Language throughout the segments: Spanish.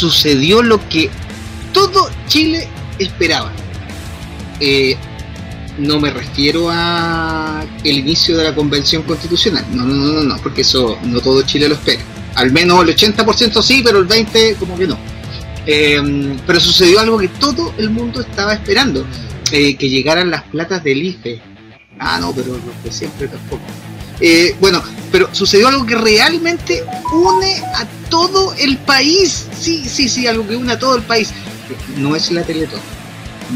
sucedió lo que todo Chile esperaba. Eh, no me refiero a el inicio de la convención constitucional, no, no, no, no, porque eso no todo Chile lo espera. Al menos el 80% sí, pero el 20% como que no. Eh, pero sucedió algo que todo el mundo estaba esperando, eh, que llegaran las platas del IFE. Ah, no, pero los de siempre tampoco. Eh, bueno, pero sucedió algo que realmente une a todo el país. Sí, sí, sí, algo que une a todo el país. No es la Teletón.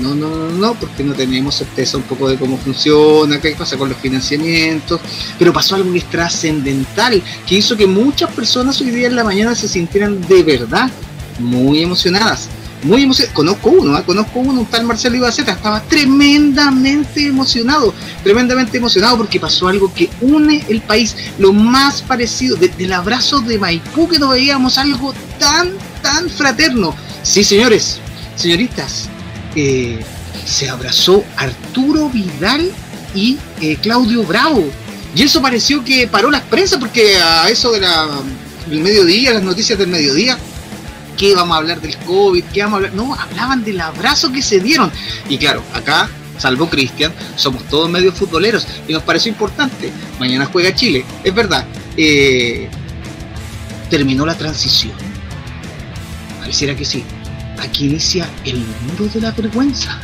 No, no, no, no, porque no tenemos certeza un poco de cómo funciona, qué pasa con los financiamientos, pero pasó algo que trascendental, que hizo que muchas personas hoy día en la mañana se sintieran de verdad muy emocionadas. Muy emocionadas. Conozco uno, ¿eh? conozco uno, un tal Marcelo Ibaceta, estaba tremendamente emocionado, tremendamente emocionado porque pasó algo que une el país, lo más parecido, desde el abrazo de Maipú que no veíamos algo tan, tan fraterno. Sí, señores, señoritas, eh, se abrazó Arturo Vidal y eh, Claudio Bravo. Y eso pareció que paró las prensas porque a eso de la, del mediodía, las noticias del mediodía, ¿qué vamos a hablar del COVID? ¿Qué vamos a hablar? No, hablaban del abrazo que se dieron. Y claro, acá, salvo Cristian, somos todos medio futboleros y nos pareció importante. Mañana juega Chile, es verdad. Eh, terminó la transición. Pareciera que sí. Aquí inicia el muro de la vergüenza.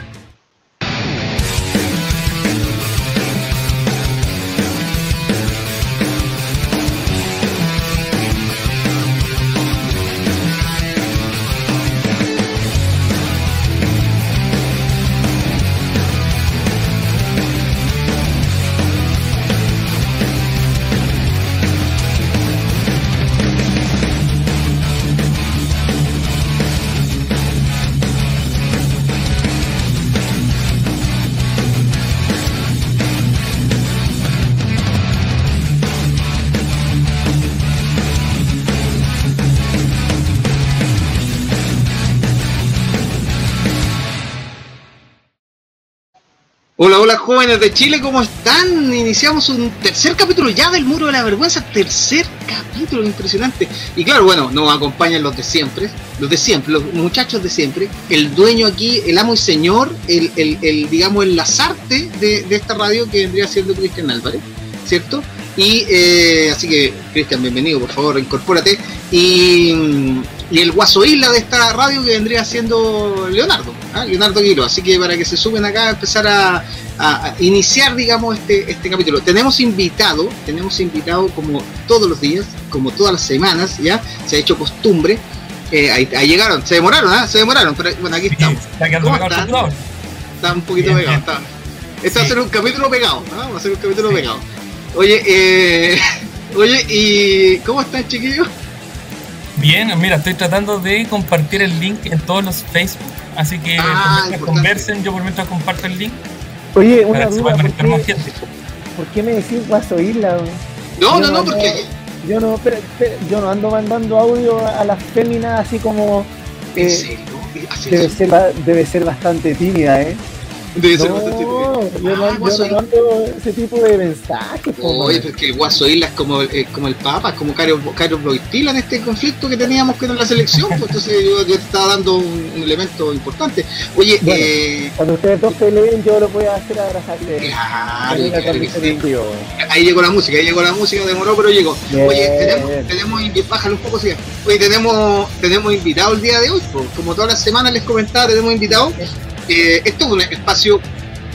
Hola, hola jóvenes de Chile, ¿cómo están? Iniciamos un tercer capítulo ya del Muro de la Vergüenza, tercer capítulo, impresionante. Y claro, bueno, nos acompañan los de siempre, los de siempre, los muchachos de siempre, el dueño aquí, el amo y señor, el, el, digamos, el lazarte de, de, esta radio que vendría siendo Cristian Álvarez, ¿cierto? Y eh, así que, Cristian, bienvenido, por favor, incorpórate. Y, y el guaso isla de esta radio que vendría siendo Leonardo, ¿ah? Leonardo Guiro. Así que para que se suben acá a empezar a, a, a, iniciar, digamos, este, este capítulo. Tenemos invitado, tenemos invitado como todos los días, como todas las semanas, ya se ha hecho costumbre. Eh, ahí, ahí, llegaron, se demoraron, ¿eh? se demoraron, pero bueno, aquí estamos. ¿Cómo están? Está un poquito bien, pegado. Bien. Está, este sí. va a ser un capítulo pegado, ¿no? va a ser un capítulo sí. pegado. Oye, eh, oye, ¿y cómo están, chiquillos? Bien, mira, estoy tratando de compartir el link en todos los Facebook, así que ah, conversen, yo por mientras comparto el link. Oye, una duda, ¿por qué, ¿por qué me decís Guaso Isla? No, no, no, no, porque... Yo no, pero, pero, yo no ando mandando audio a las féminas así como... Eh, ¿En serio? Debe ser, debe ser bastante tímida, ¿eh? Debe ser bastante. Yo, no, ah, yo no mando ese tipo de mensajes. Oye, porque Guaso Isla es como, es como el Papa, es como Carlos Boitila en este conflicto que teníamos con la selección. Pues, entonces yo, yo, te estaba dando un, un elemento importante. Oye, bueno, eh, cuando ustedes dos peleen, yo lo voy a hacer abrazarle. Claro, claro sí. Ahí llegó la música, ahí llegó la música, demoró, pero llegó. Bien. Oye, tenemos, tenemos bájale un poco, sí. Oye, tenemos, tenemos invitado el día de hoy, pues, como todas las semanas les comentaba, tenemos invitado. Eh, esto es un espacio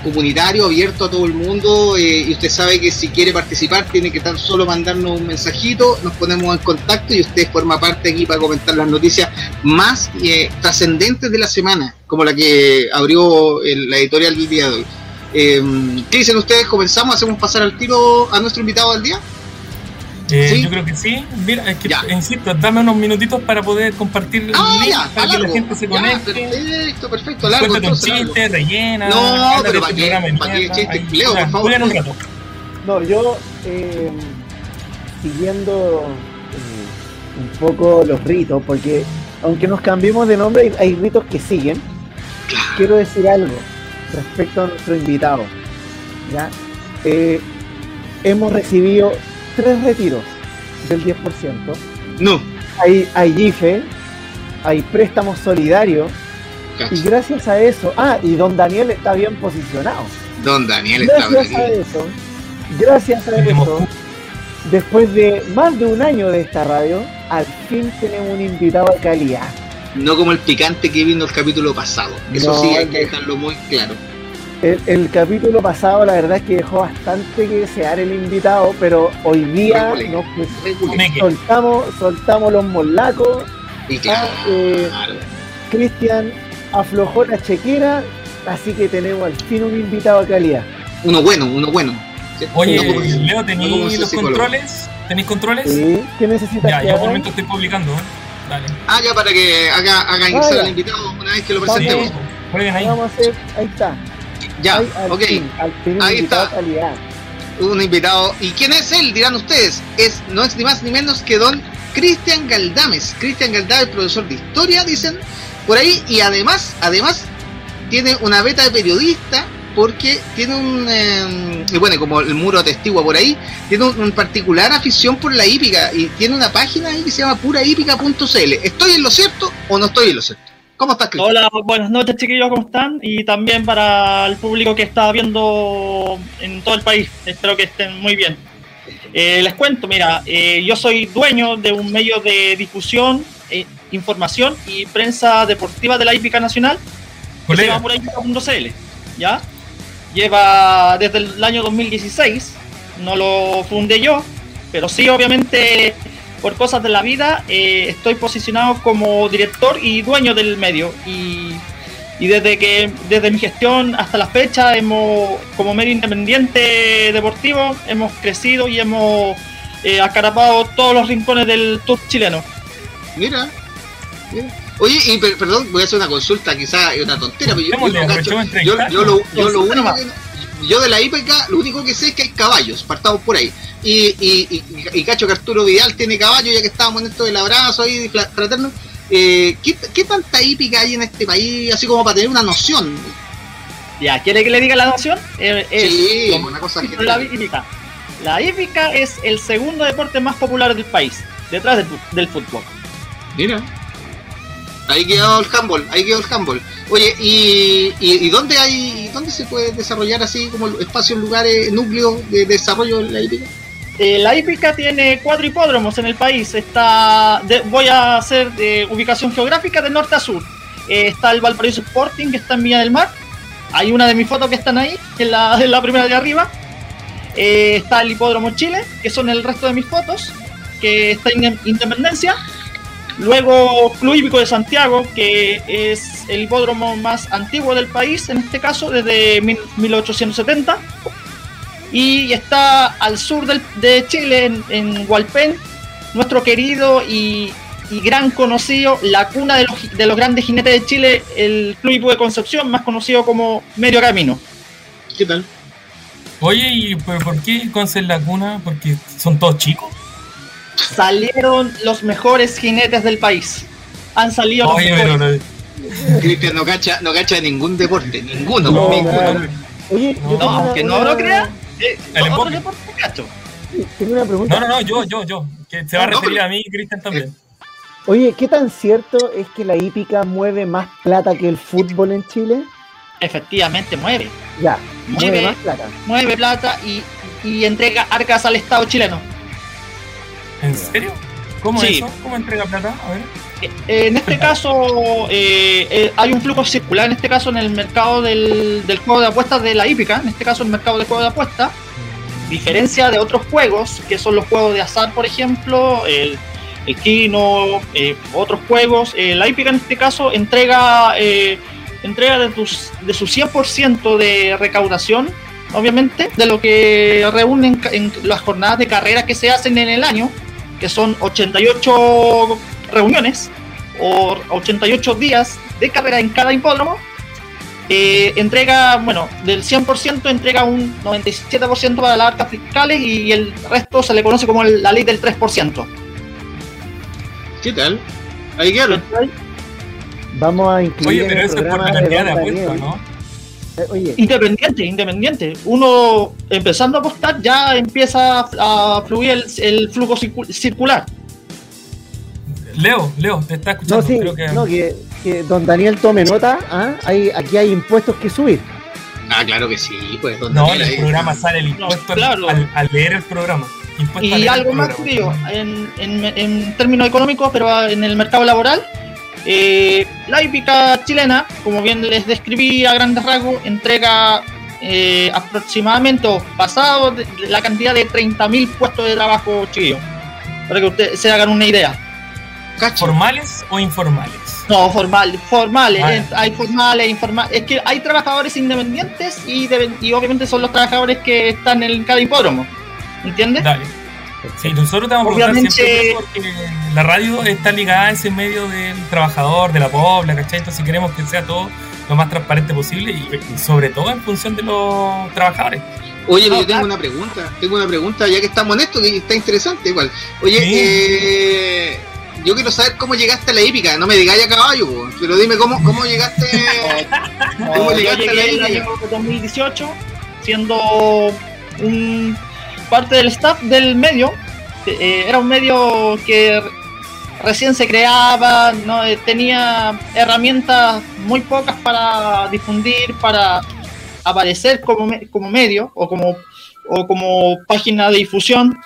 comunitario abierto a todo el mundo eh, y usted sabe que si quiere participar tiene que tan solo mandarnos un mensajito, nos ponemos en contacto y usted forma parte aquí para comentar las noticias más eh, trascendentes de la semana, como la que abrió la editorial del día de hoy. ¿Qué dicen ustedes? ¿Comenzamos? ¿Hacemos pasar al tiro a nuestro invitado del día? Eh, ¿Sí? Yo creo que sí. Mira, es que, ya. insisto, dame unos minutitos para poder compartir ah, el link ya, para que la gente se conecte. Ya, perfecto, perfecto. Largo, Cuéntate un chiste, largo. rellena. No, pero ¿para qué, ¿para qué chiste? Leo, por favor. Un rato. No, yo, eh, siguiendo eh, un poco los ritos, porque aunque nos cambiemos de nombre, hay, hay ritos que siguen. Claro. Quiero decir algo respecto a nuestro invitado. ¿ya? Eh, hemos recibido tres retiros del 10%. No. Hay, hay IFE, hay préstamos solidarios. Y gracias a eso, ah, y don Daniel está bien posicionado. Don Daniel gracias está bien. a eso, gracias a eso, después de más de un año de esta radio, al fin tenemos un invitado de calidad. No como el picante que vino el capítulo pasado. Eso sí hay que dejarlo muy claro. El, capítulo pasado la verdad es que dejó bastante que desear el invitado, pero hoy día nos soltamos, soltamos los molacos. Y claro, ah, eh, Cristian aflojó la chequera, así que tenemos al fin un invitado de calidad. Uno bueno, uno bueno. Oye, Leo, ¿tenéis los controles? ¿Tenéis controles? Sí, ¿qué necesitas? Ya, yo por el momento estoy publicando. ¿eh? Dale. Ah, ya para que haga, haga ingresar al invitado una vez que lo presentemos. ahí. Vamos a hacer, ahí está. Ya, ok. Ahí está. Un invitado. ¿Y quién es él? Dirán ustedes. Es, no es ni más ni menos que don Cristian Galdames. Cristian Galdames, profesor de historia, dicen por ahí. Y además, además, tiene una beta de periodista porque tiene un, eh, bueno, como el muro atestigua por ahí, tiene un, particular afición por la hípica y tiene una página ahí que se llama purahípica.cl. ¿Estoy en lo cierto o no estoy en lo cierto? ¿Cómo estás, Hola, buenas noches, chiquillos, ¿cómo están? Y también para el público que está viendo en todo el país, espero que estén muy bien. Eh, les cuento, mira, eh, yo soy dueño de un medio de difusión, eh, información y prensa deportiva de la hípica nacional, que se llama Purahípica.cl, ¿ya? Lleva desde el año 2016, no lo fundé yo, pero sí, obviamente por cosas de la vida, eh, estoy posicionado como director y dueño del medio. Y, desde que desde mi gestión hasta la fecha, hemos como medio independiente deportivo, hemos crecido y hemos eh, acarapado todos los rincones del tour chileno. Mira, Oye, y perdón, voy a hacer una consulta, quizás es una tontera, pero yo, yo, yo, lo, yo lo único yo de la IPK lo único que sé es que hay caballos, partamos por ahí. Y, y, y, cacho que Arturo Vidal tiene caballo, ya que estábamos en esto del abrazo ahí fraterno. Eh, ¿qué, tanta hípica hay en este país, así como para tener una noción? Ya, ¿quiere que le diga la noción? Eh, sí, una cosa la hípica. La hípica es el segundo deporte más popular del país, detrás del, del fútbol. Mira. Ahí quedó el handball, ahí quedó el handball. Oye, ¿y, y, dónde hay, dónde se puede desarrollar así como espacios, lugares, núcleos de desarrollo de la hípica? Eh, la hípica tiene cuatro hipódromos en el país. Está, voy a hacer de ubicación geográfica de norte a sur. Eh, está el Valparaíso Sporting, que está en Villa del Mar. Hay una de mis fotos que están ahí, es la, la primera de arriba. Eh, está el Hipódromo Chile, que son el resto de mis fotos, que está en Independencia. Luego Club Hípico de Santiago, que es el hipódromo más antiguo del país, en este caso desde 1870. Y está al sur de Chile, en, Hualpén, nuestro querido y, gran conocido, la cuna de los, grandes jinetes de Chile, el Club Hípico de Concepción, más conocido como Medio Camino. ¿Qué tal? Oye, ¿y por qué Conce la cuna? ¿Porque son todos chicos? Salieron los mejores jinetes del país. Han salido Oye, los Cristian no cacha, no cacha ningún deporte, ninguno, no, ninguno. Oye, no, aunque no lo crea, eh, el otro deporte cacho. Tengo una pregunta. No, no, no, yo, yo, yo. Que se va a referir a mí y Cristian también. Oye, ¿qué tan cierto es que la hípica mueve más plata que el fútbol en Chile? Efectivamente, mueve. Ya, mueve, más plata. Mueve plata y, y entrega arcas al Estado chileno. ¿En serio? ¿Cómo es eso? ¿Cómo entrega plata? A ver. Eh, en este caso, eh, eh, hay un flujo circular, en este caso en el mercado del, juego de apuestas de la hípica, en este caso el mercado del juego de apuestas, diferencia de otros juegos, que son los juegos de azar, por ejemplo, el, el Kino, otros juegos, la hípica en este caso entrega, entrega de, tus, de su 100% de recaudación, obviamente, de lo que reúnen en las jornadas de carrera que se hacen en el año, que son 88 reuniones o 88 días de carrera en cada hipódromo, eh, entrega, bueno, del 100% entrega un 97% para las arcas fiscales y el resto se le conoce como la ley del 3%. ¿Qué tal? Ahí quedaron. Vamos a incluir. Oye, pero eso es por la cantidad de apuestas, ¿no? Eh, independiente, independiente. Uno empezando a apostar ya empieza a fluir el, flujo circular. Leo, Leo, te está escuchando. No, sí, Creo que... no que, don Daniel tome nota. ¿ah? Hay, aquí hay impuestos que subir. Ah, claro que sí, pues. no, en el programa sale el impuesto al, leer el programa. y algo más, tío, en, en, términos económicos, pero en el mercado laboral, eh, la hípica chilena, como bien les describí a grandes rasgos, entrega eh, aproximadamente pasado la cantidad de 30.000 puestos de trabajo chiquillos. Para que ustedes se hagan una idea. ¿Formales o informales? No, formal, formales. Eh, hay formales, informales. Es que hay trabajadores independientes y, y obviamente son los trabajadores que están en cada hipódromo. ¿Entiendes? Dale. Sí, nosotros te vamos a preguntar siempre porque la radio está ligada a ese medio del trabajador, de la pobla, ¿cachai? Entonces queremos que sea todo lo más transparente posible y, sobre todo en función de los trabajadores. Oye, yo tengo una pregunta, tengo una pregunta, ya que estamos en esto, que está interesante igual. Oye, eh, yo quiero saber cómo llegaste a la hípica, no me digáis a caballo, pero dime cómo, cómo llegaste, ¿cómo llegaste a la hípica. En el año 2018, siendo un parte del staff del medio, eh, era un medio que recién se creaba, no eh, tenía herramientas muy pocas para difundir, para aparecer como, como medio o como, o como página de difusión.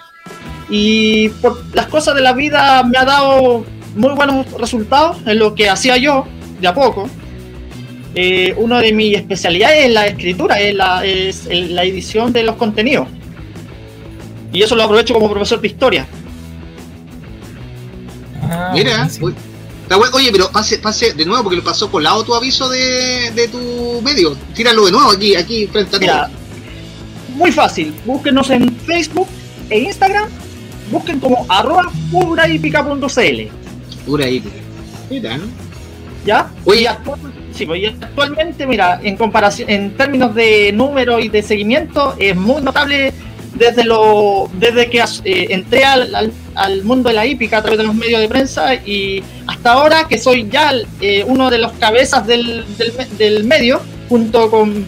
Y por las cosas de la vida me ha dado muy buenos resultados en lo que hacía yo de a poco. Eh, una de mis especialidades es la escritura, es la, es la edición de los contenidos. Y eso lo aprovecho como profesor de historia. Ah, Mira, oye, pero pase, pase de nuevo porque lo pasó por lado tu aviso de, de tu medio. Tíralo de nuevo aquí, aquí frente a Mira, Muy fácil, búsquenos en Facebook e Instagram, busquen como arroba purahipica.cl. Pura Mira, ¿no? ¿Ya? Oye, sí, pues, actualmente, mira, en comparación, en términos de número y de seguimiento, es muy notable desde lo desde que eh, entré al, al, mundo de la hípica a través de los medios de prensa y hasta ahora que soy ya eh, uno de los cabezas del, del, medio junto con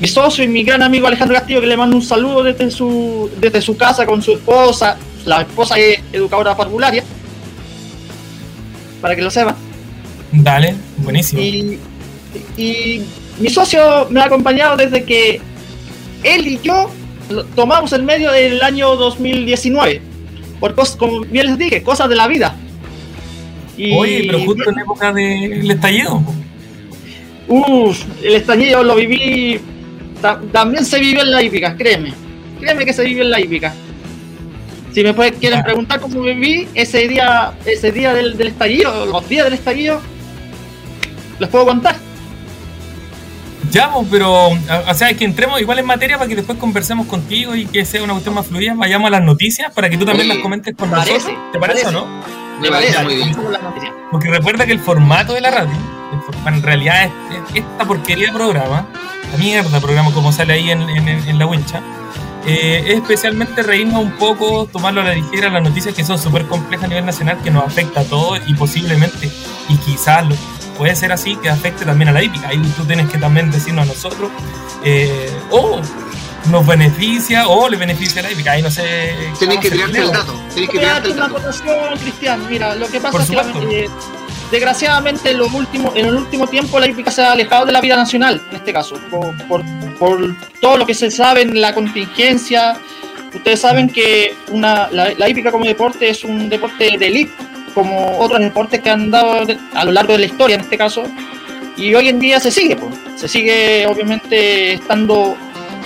mi socio y mi gran amigo Alejandro Castillo que le mando un saludo desde su desde su casa con su esposa. La esposa es educadora parvularia para que lo sepa dale buenísimo. Y, y mi socio me ha acompañado desde que él y yo tomamos el medio del año 2019. Por cosas, como bien les dije, cosas de la vida. Y, Oye, pero justo en época del estallido. Uff, el estallido lo viví. también se vivió en la hípica, créeme. Créeme que se vivió en la hípica. Si me quieren preguntar cómo viví ese día, ese día del, del estallido, los días del estallido, les puedo contar. Ya, pues, pero, o sea, es que entremos igual en materia para que después conversemos contigo y que sea una cuestión más fluida. Vayamos a las noticias para que tú también las comentes con nosotros. ¿Te parece, o no? Me parece muy bien. Porque recuerda que el formato de la radio, en realidad es, esta porquería de programa, la mierda programa como sale ahí en, en, la wincha, eh, es especialmente reírnos un poco, tomarlo a la ligera las noticias que son súper complejas a nivel nacional, que nos afecta a todos y posiblemente, y quizás lo, puede ser así que afecte también a la hípica. Ahí tú tienes que también decirnos a nosotros, eh, o nos beneficia o le beneficia a la hípica. Ahí no sé. Tienes que crearte el dato. Tienes que crearte el dato. Cristian. Mira, lo que pasa es que. Eh, desgraciadamente en, lo último, en el último tiempo la hípica se ha alejado de la vida nacional, en este caso, por, por, todo lo que se sabe en la contingencia. Ustedes saben que una, la, la hípica como deporte es un deporte de élite como otros deportes que han dado a lo largo de la historia en este caso. Y hoy en día se sigue, pues. se sigue obviamente estando,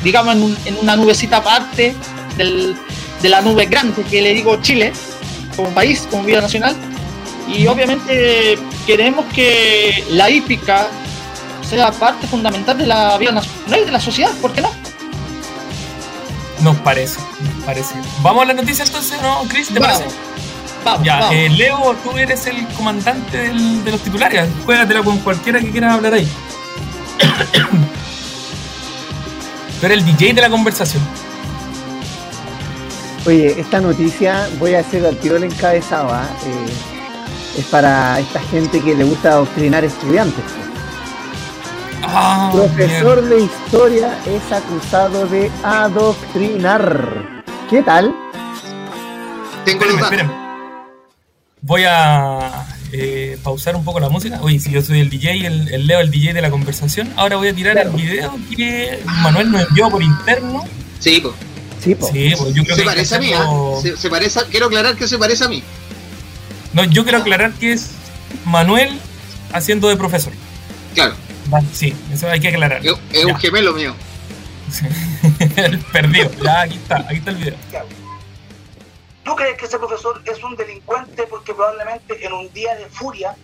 digamos, en, una nubecita aparte de la nube grande que le digo Chile, como país, como vida nacional. Y obviamente queremos que la hípica sea parte fundamental de la vida nacional y de la sociedad, ¿por qué no? Nos parece, nos parece. Vamos a la noticia entonces, ¿no, Chris? ¿Te parece? Ya, Eh, Leo, tú eres el comandante del, de los titulares. Juégatela con cualquiera que quieras hablar ahí. tú eres el DJ de la conversación. Oye, esta noticia, voy a hacer al tiro el encabezado, ¿ah? eh, es para esta gente que le gusta adoctrinar estudiantes. Ah, Profesor de historia es acusado de adoctrinar. ¿Qué tal? Tengo espérenme, voy a, eh, pausar un poco la música. Oye, si yo soy el DJ, el, Leo, el DJ de la conversación, ahora voy a tirar el video que Manuel nos envió por interno. Sí, pues. Sí, pues. Sí, yo creo se parece a mí, ¿eh? se, parece quiero aclarar que se parece a mí. No, yo quiero aclarar que es Manuel haciendo de profesor. Claro. Sí, eso hay que aclarar. Es, un gemelo mío. Perdido. Ya, aquí está, aquí está el video. ¿Tú crees que ese profesor es un delincuente porque probablemente en un día de furia,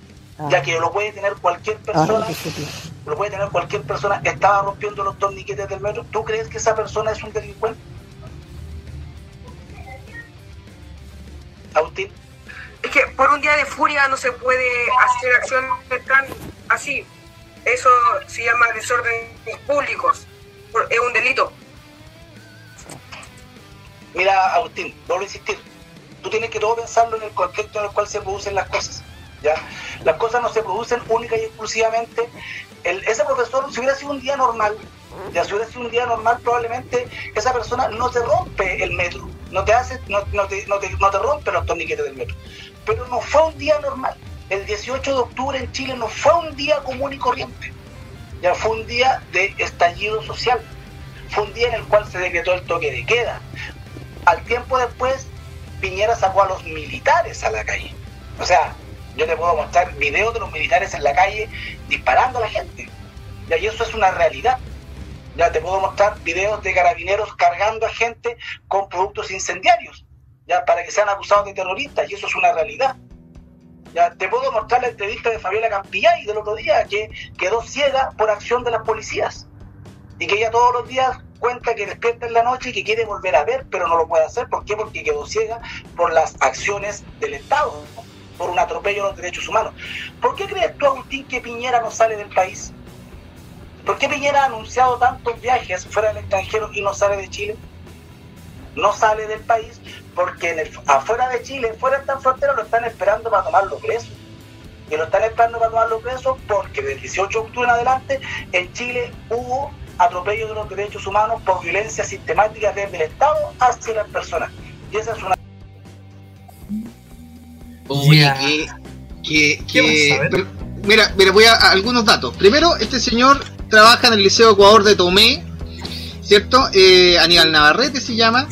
ya ah. que lo puede tener cualquier ah, persona, lo puede tener cualquier persona, estaba rompiendo los torniquetes del metro? ¿Tú crees que esa persona es un delincuente? Agustín. Es que por un día de furia no se puede hacer acciones tan así. Eso se llama desorden públicos. Es un delito. Mira, Agustín, vuelvo a insistir. Tú tienes que todo pensarlo en el contexto en el cual se producen las cosas. ¿ya? Las cosas no se producen única y exclusivamente. Ese profesor, si hubiera sido un día normal, ya si hubiera sido un día normal, probablemente esa persona no te rompe el metro, no te hace, no, te, no, te, no te rompe los torniquetes del metro. Pero no fue un día normal. El 18 de octubre en Chile no fue un día común y corriente. Ya fue un día de estallido social. Fue un día en el cual se decretó el toque de queda. Al tiempo después, Piñera sacó a los militares a la calle. O sea, yo te puedo mostrar videos de los militares en la calle disparando a la gente. Y eso es una realidad. Ya te puedo mostrar videos de carabineros cargando a gente con productos incendiarios, ya para que sean acusados de terroristas, y eso es una realidad. Ya te puedo mostrar la entrevista de Fabiola Campillay del otro día, que quedó ciega por acción de las policías. Y que ella todos los días cuenta que despierta en la noche y que quiere volver a ver, pero no lo puede hacer. ¿Por qué? Porque quedó ciega por las acciones del Estado, por un atropello a los derechos humanos. ¿Por qué crees tú, Agustín, que Piñera no sale del país? ¿Por qué Piñera ha anunciado tantos viajes fuera del extranjero y no sale de Chile? No sale del país porque en afuera de Chile, fuera de esta frontera, lo están esperando para tomarlo preso. Y lo están esperando para tomarlo preso porque del 18 de octubre en adelante en Chile hubo atropello de los derechos humanos por violencia sistemática desde el Estado hacia las personas. Y esa es una... Oye, que, que, mira, mira, voy a, a, algunos datos. Primero, este señor trabaja en el Liceo Ecuador de Tomé, ¿cierto? Eh, Aníbal Navarrete se llama,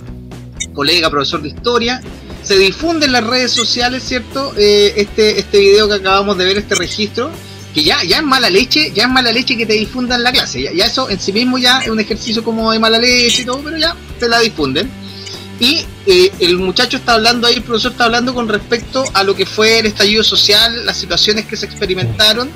colega, profesor de historia. Se difunde en las redes sociales, ¿cierto? Eh, este, este video que acabamos de ver, este registro, que ya, ya es mala leche, ya es mala leche que te difundan la clase. Ya, eso en sí mismo ya es un ejercicio como de mala leche y todo, pero ya te la difunden. Y eh, el muchacho está hablando ahí, el profesor está hablando con respecto a lo que fue el estallido social, las situaciones que se experimentaron.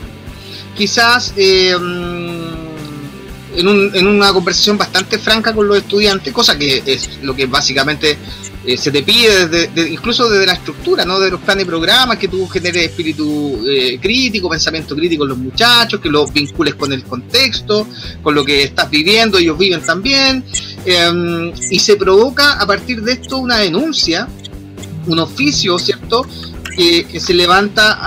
Quizás eh, en, un, en, una conversación bastante franca con los estudiantes, cosa que es lo que básicamente eh, se te pide desde, incluso desde la estructura, ¿no? de los planes y programas, que tú generes espíritu eh, crítico, pensamiento crítico en los muchachos, que los vincules con el contexto, con lo que estás viviendo, ellos viven también, em, y se provoca a partir de esto una denuncia, un oficio, ¿cierto?, que, se levanta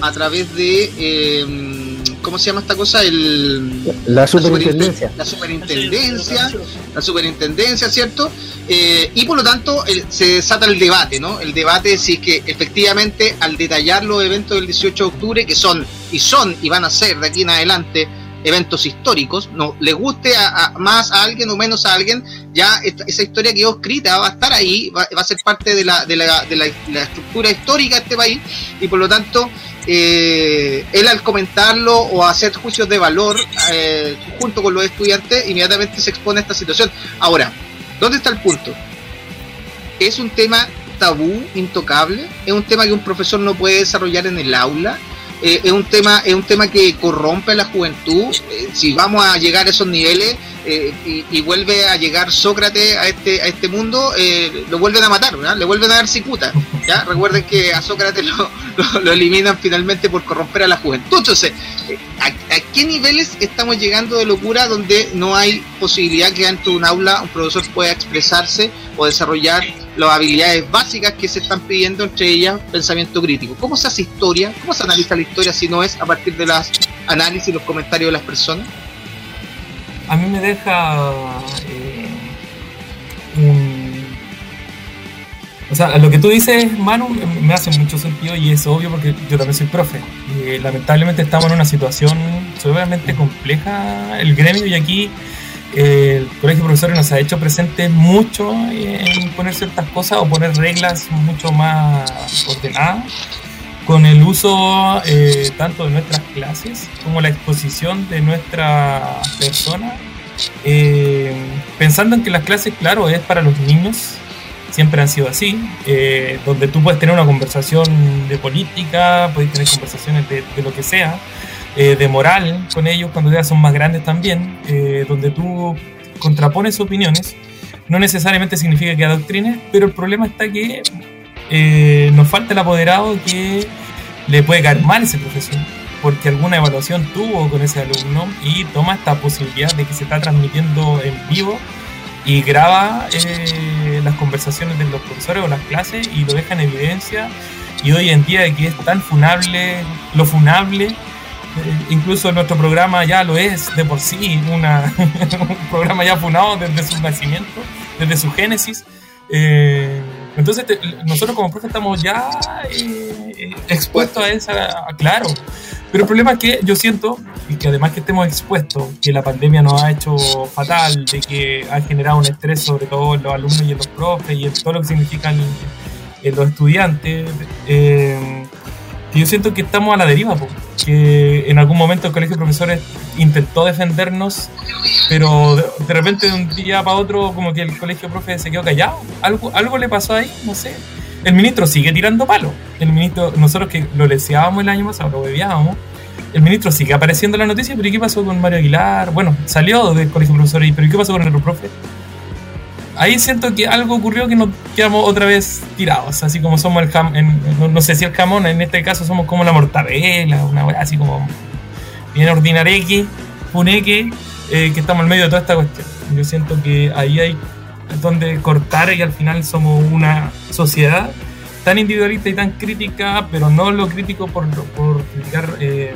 a, través de em, ¿cómo se llama esta cosa? El, la superintendencia. La superintendencia, la superintendencia, ¿cierto? Eh, y por lo tanto se desata el debate, ¿no? El debate de si es que efectivamente al detallar los eventos del 18 de octubre, que son y son y van a ser de aquí en adelante eventos históricos, no le guste a, más a alguien o menos a alguien, ya esa historia quedó escrita, va a estar ahí, va, a ser parte de la, de, la, de la estructura histórica de este país y por lo tanto eh, él al comentarlo o hacer juicios de valor eh, junto con los estudiantes, inmediatamente se expone a esta situación. Ahora, ¿dónde está el punto? Es un tema tabú, intocable, es un tema que un profesor no puede desarrollar en el aula, eh, es un tema es un tema que corrompe a la juventud. si vamos a llegar a esos niveles, eh, y, vuelve a llegar Sócrates a este a este mundo, eh, lo vuelven a matar, le vuelven a dar cicuta. ¿ya? Recuerden que a Sócrates lo, eliminan finalmente por corromper a la juventud. Entonces, eh, ¿a, qué niveles estamos llegando de locura donde no hay posibilidad que dentro de un aula un profesor pueda expresarse o desarrollar las habilidades básicas que se están pidiendo, entre ellas pensamiento crítico? ¿Cómo se hace historia? ¿Cómo se analiza la historia si no es a partir de las análisis y los comentarios de las personas? a mí me deja eh. O sea, lo que tú dices, Manu, me hace mucho sentido y es obvio porque yo también soy profe. Y, lamentablemente estamos en una situación sumamente compleja, el gremio, y aquí eh, el Colegio de Profesores nos ha hecho presente mucho en poner ciertas cosas o poner reglas mucho más ordenadas con el uso eh, tanto de nuestras clases como la exposición de nuestra persona, eh, pensando en que las clases, claro, es para los niños, siempre han sido así, eh, donde tú puedes tener una conversación de política, puedes tener conversaciones de, lo que sea, eh, de moral con ellos cuando ya son más grandes también, eh, donde tú contrapones opiniones, no necesariamente significa que adoctrines, pero el problema está que nos falta el apoderado que le puede caer mal ese profesor porque alguna evaluación tuvo con ese alumno y toma esta posibilidad de que se está transmitiendo en vivo y graba eh, las conversaciones de los profesores o las clases y lo deja en evidencia. Y hoy en día que es tan funable, lo funable, eh, incluso nuestro programa ya lo es de por sí, una, un programa ya funado desde su nacimiento, desde su génesis. Eh, entonces nosotros como profe estamos ya expuestos a esa, claro, pero el problema es que yo siento, y que además que estemos expuestos, que la pandemia nos ha hecho fatal, de que ha generado un estrés sobre todo en los alumnos y en los profes y en todo lo que significan en los estudiantes, eh, yo siento que estamos a la deriva, que en algún momento el colegio de profesores intentó defendernos, pero de, repente de un día para otro como que el colegio de profes se quedó callado, algo, algo le pasó ahí, no sé el ministro sigue tirando palo. El ministro, nosotros que lo leseábamos el año pasado, lo bebiábamos, el ministro sigue apareciendo en la noticia, pero ¿y qué pasó con Mario Aguilar? Bueno, salió del colegio de profesores, pero ¿y qué pasó con el profe? Ahí siento que algo ocurrió que nos quedamos otra vez tirados, así como somos el jamón, no, sé si el jamón, en este caso somos como la mortadela, una así como bien ordinareque, puneque, eh, que estamos en medio de toda esta cuestión. Yo siento que ahí hay donde cortar y al final somos una sociedad tan individualista y tan crítica, pero no lo crítico por, por criticar eh,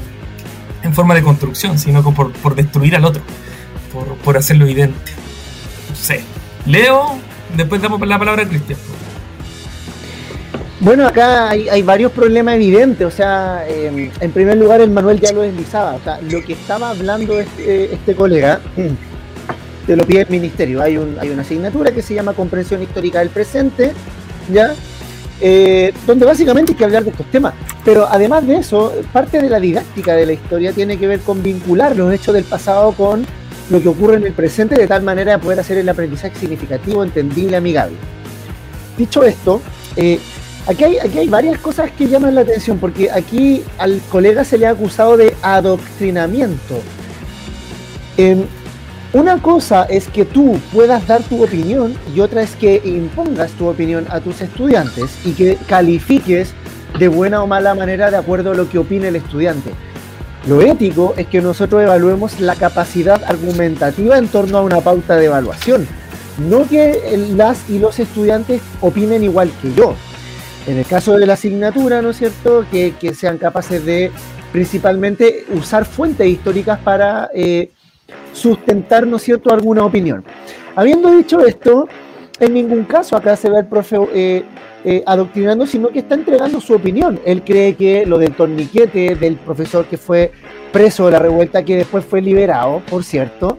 en forma de construcción, sino por, por destruir al otro, por, por hacerlo evidente. No sé. Leo, después damos la palabra a Cristian. Bueno, acá hay, varios problemas evidentes. O sea, em, en primer lugar, el Manuel ya lo deslizaba. O sea, lo que estaba hablando este, este colega te lo pide el ministerio. Hay una asignatura que se llama Comprensión Histórica del Presente, ¿ya? Eh, donde básicamente hay que hablar de estos temas. Pero además de eso, parte de la didáctica de la historia tiene que ver con vincular los hechos del pasado con lo que ocurre en el presente de tal manera de poder hacer el aprendizaje significativo, entendible, amigable. Dicho esto, eh, aquí, hay, aquí hay varias cosas que llaman la atención, porque aquí al colega se le ha acusado de adoctrinamiento. Eh, una cosa es que tú puedas dar tu opinión y otra es que impongas tu opinión a tus estudiantes y que califiques de buena o mala manera de acuerdo a lo que opine el estudiante. Lo ético es que nosotros evaluemos la capacidad argumentativa en torno a una pauta de evaluación, no que las y los estudiantes opinen igual que yo. En el caso de la asignatura, ¿no es cierto?, que, sean capaces de principalmente usar fuentes históricas para... Eh, sustentar, ¿no es cierto?, alguna opinión. Habiendo dicho esto, en ningún caso acá se ve el profe eh, eh, adoctrinando, sino que está entregando su opinión. Él cree que lo del torniquete del profesor que fue preso de la revuelta, que después fue liberado, por cierto,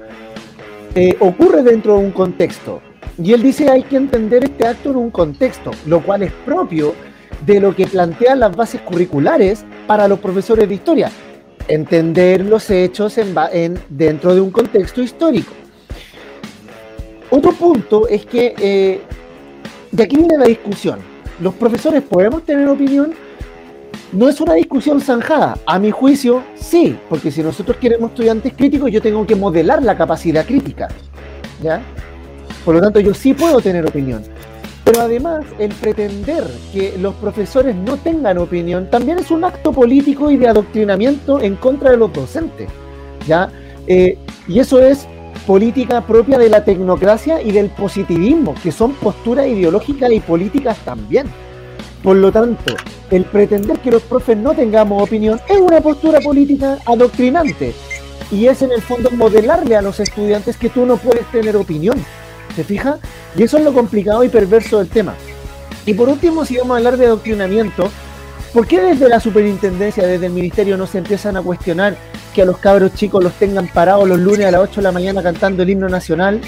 eh, ocurre dentro de un contexto. Y él dice hay que entender este acto en un contexto, lo cual es propio de lo que plantean las bases curriculares para los profesores de historia entender los hechos en, dentro de un contexto histórico. Otro punto es que eh, de aquí viene la discusión. ¿Los profesores podemos tener opinión? No es una discusión zanjada. A mi juicio, sí, porque si nosotros queremos estudiantes críticos, yo tengo que modelar la capacidad crítica. ¿Ya? Por lo tanto, yo sí puedo tener opinión. Pero además, el pretender que los profesores no tengan opinión también es un acto político y de adoctrinamiento en contra de los docentes. ¿ya? Eh, y eso es política propia de la tecnocracia y del positivismo, que son posturas ideológicas y políticas también. Por lo tanto, el pretender que los profes no tengamos opinión es una postura política adoctrinante. Y es en el fondo modelarle a los estudiantes que tú no puedes tener opinión ¿Se fija? Y eso es lo complicado y perverso del tema. Y por último, si vamos a hablar de adoctrinamiento, ¿por qué desde la superintendencia, desde el ministerio, no se empiezan a cuestionar que a los cabros chicos los tengan parados los lunes a las 8 de la mañana cantando el himno nacional?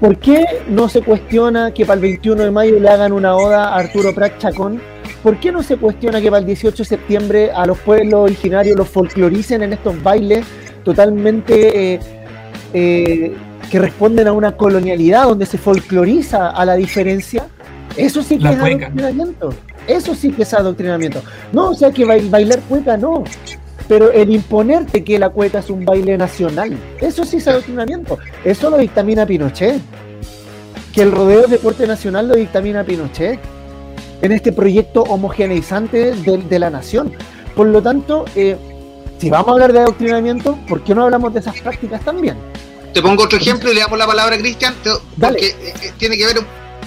¿Por qué no se cuestiona que para el 21 de mayo le hagan una oda a Arturo Prat Chacón? ¿Por qué no se cuestiona que para el 18 de septiembre a los pueblos originarios los folcloricen en estos bailes totalmente eh, eh, que responden a una colonialidad donde se folcloriza a la diferencia? Eso sí que es adoctrinamiento. Eso sí que es adoctrinamiento. No, o sea que bailar cueca no. Pero el imponerte que la cueca es un baile nacional, eso sí es adoctrinamiento. Eso lo dictamina Pinochet. Que el rodeo deporte nacional lo dictamina Pinochet en este proyecto homogeneizante de, la nación. Por lo tanto, eh, si vamos a hablar de adoctrinamiento, ¿por qué no hablamos de esas prácticas también? Te pongo otro ejemplo y le damos la palabra a Cristian, porque eh, eh, tiene que ver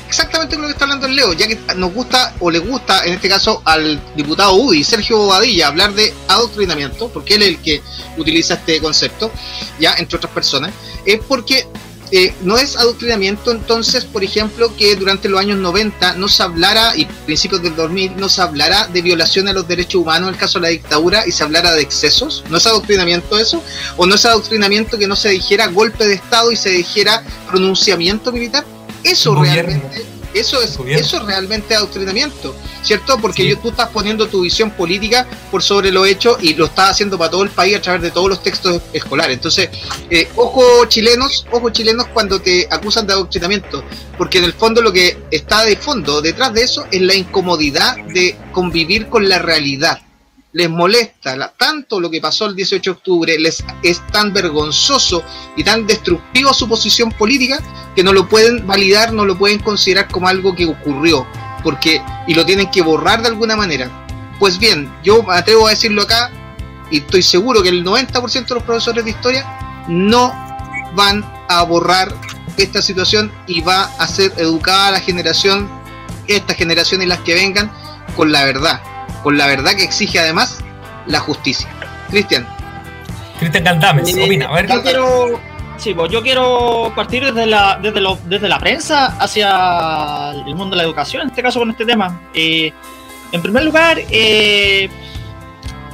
exactamente lo que está hablando el Leo, ya que nos gusta o le gusta, en este caso, al diputado UDI, Sergio Bobadilla, hablar de adoctrinamiento, porque él es el que utiliza este concepto, ya entre otras personas, es porque eh, no es adoctrinamiento entonces, por ejemplo, que durante los años 90 no se hablara, y principios del 2000, no se hablara de violación a los derechos humanos en el caso de la dictadura y se hablara de excesos. ¿No es adoctrinamiento eso? ¿O no es adoctrinamiento que no se dijera golpe de Estado y se dijera pronunciamiento militar? Eso realmente eso es, eso es realmente adoctrinamiento, ¿cierto? Porque yo, tú estás poniendo tu visión política por sobre lo hecho y lo estás haciendo para todo el país a través de todos los textos escolares. Entonces, eh, ojo chilenos, ojo chilenos cuando te acusan de adoctrinamiento, porque en el fondo lo que está de fondo detrás de eso es la incomodidad de convivir con la realidad les molesta tanto lo que pasó el 18 de octubre, les es tan vergonzoso y tan destructivo su posición política que no lo pueden validar, no lo pueden considerar como algo que ocurrió, porque y lo tienen que borrar de alguna manera. Pues bien, yo me atrevo a decirlo acá y estoy seguro que el 90% de los profesores de historia no van a borrar esta situación y va a ser educada la generación, esta generación y las que vengan con la verdad con la verdad que exige además la justicia. Cristian. Cristian Caldames, opina. A ver, yo quiero, sí, pues yo quiero partir desde la, desde, lo, desde la prensa hacia el mundo de la educación, en este caso con este tema. Eh, en primer lugar, eh,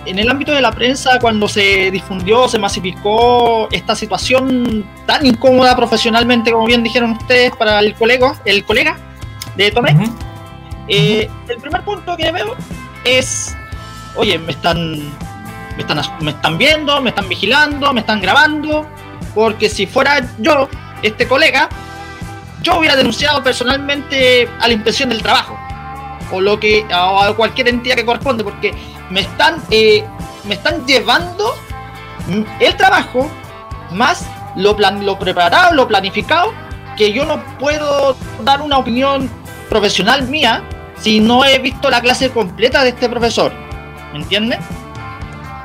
en el ámbito de la prensa, cuando se difundió, se masificó esta situación tan incómoda profesionalmente, como bien dijeron ustedes, para el colega, el colega de Tomé, eh, el primer punto que veo es, oye, me están, me están, me están viendo, me están vigilando, me están grabando, porque si fuera yo, este colega, yo hubiera denunciado personalmente a la inspección del trabajo o lo que a cualquier entidad que corresponde porque me están eh, me están llevando el trabajo más lo plan, lo preparado lo planificado que yo no puedo dar una opinión profesional mía si no he visto la clase completa de este profesor. ¿Me entiendes?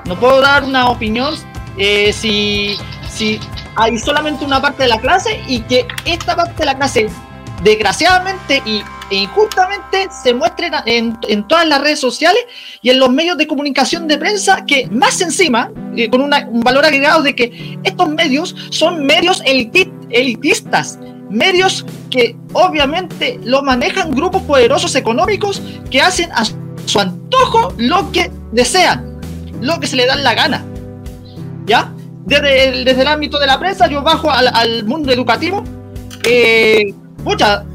No puedo dar una opinión eh, si, si hay solamente una parte de la clase y que esta parte de la clase, desgraciadamente y, e injustamente, se muestre en, todas las redes sociales y en los medios de comunicación de prensa, que más encima, eh, con un valor agregado de que estos medios son medios elitistas medios que obviamente lo manejan grupos poderosos económicos que hacen a su antojo lo que desean, lo que se le dan la gana. ¿Ya? Desde el, desde el ámbito de la prensa yo bajo al, mundo educativo. Eh,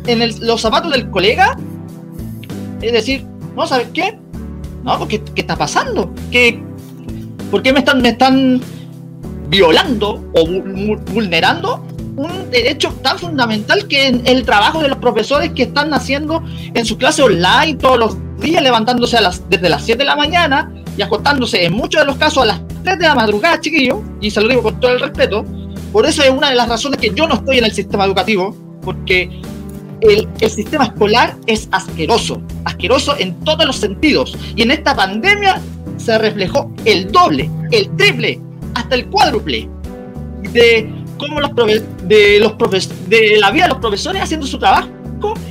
en los zapatos del colega, es decir, no, ¿sabes qué? No, ¿qué, qué está pasando? ¿Qué, ¿Por qué me están, me están violando o vulnerando un derecho tan fundamental que el trabajo de los profesores que están haciendo en su clase online todos los días, levantándose a las, desde las 7 de la mañana y acostándose en muchos de los casos a las 3 de la madrugada, chiquillo, y se lo digo con todo el respeto. Por eso es una de las razones que yo no estoy en el sistema educativo, porque el, el, sistema escolar es asqueroso, asqueroso en todos los sentidos. Y en esta pandemia se reflejó el doble, el triple, hasta el cuádruple de como los de los profes de la vida de los profesores haciendo su trabajo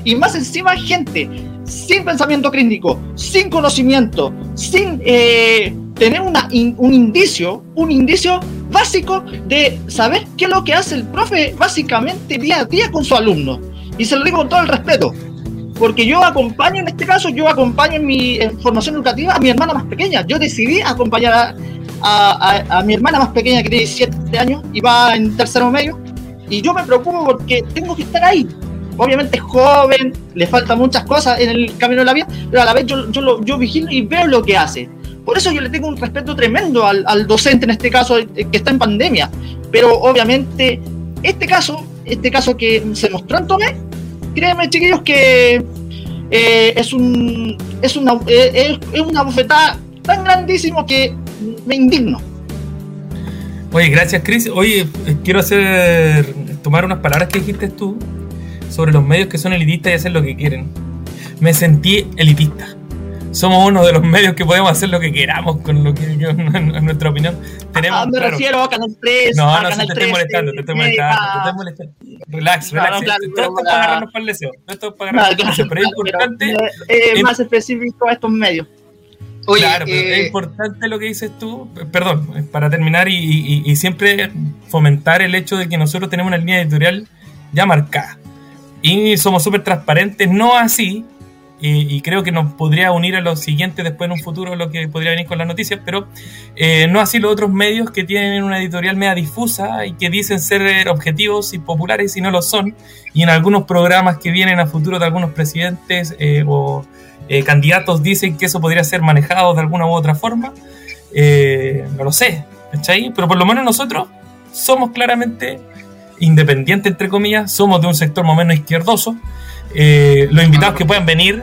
y más encima gente sin pensamiento crítico, sin conocimiento, sin eh, tener una, un indicio, un indicio básico de saber qué es lo que hace el profe básicamente día a día con su alumno. Y se lo digo con todo el respeto. Porque yo acompaño, en este caso, yo acompaño en mi formación educativa a mi hermana más pequeña. Yo decidí acompañar a, a, mi hermana más pequeña que tiene 17 años y va en tercero medio, y yo me preocupo porque tengo que estar ahí. Obviamente es joven, le faltan muchas cosas en el camino de la vida, pero a la vez yo, yo, yo vigilo y veo lo que hace. Por eso yo le tengo un respeto tremendo al, al docente en este caso que está en pandemia. Pero obviamente este caso, este caso que se mostró en Tomé, créanme chiquillos que eh, es, un, es, una, eh, es, una bufetada tan grandísimo que me indigno. Oye, gracias Chris. Oye, eh, quiero hacer tomar unas palabras que dijiste tú sobre los medios que son elitistas y hacer lo que quieren. Me sentí elitista somos uno de los medios que podemos hacer lo que queramos con lo que en, nuestra opinión tenemos. Ah, me refiero a Canal 3. No, no, te estoy molestando, te estoy molestando, te estoy molestando. Relax, relax. esto es para agarrarnos para el deseo. Esto es para agarrarnos para el deseo. Pero es importante. Más específico a estos medios. Oye, claro, pero es eh, importante lo que dices tú, perdón, para terminar y, y, y, siempre fomentar el hecho de que nosotros tenemos una línea editorial ya marcada y somos súper transparentes, no así y, creo que nos podría unir a lo siguiente después en un futuro lo que podría venir con las noticias, pero eh, no así los otros medios que tienen una editorial media difusa y que dicen ser objetivos y populares y no lo son, y en algunos programas que vienen a futuro de algunos presidentes eh, o eh, candidatos dicen que eso podría ser manejado de alguna u otra forma, no lo sé, ¿cachai? Pero por lo menos nosotros somos claramente independientes, entre comillas, somos de un sector más o menos izquierdoso, eh, los invitados que puedan venir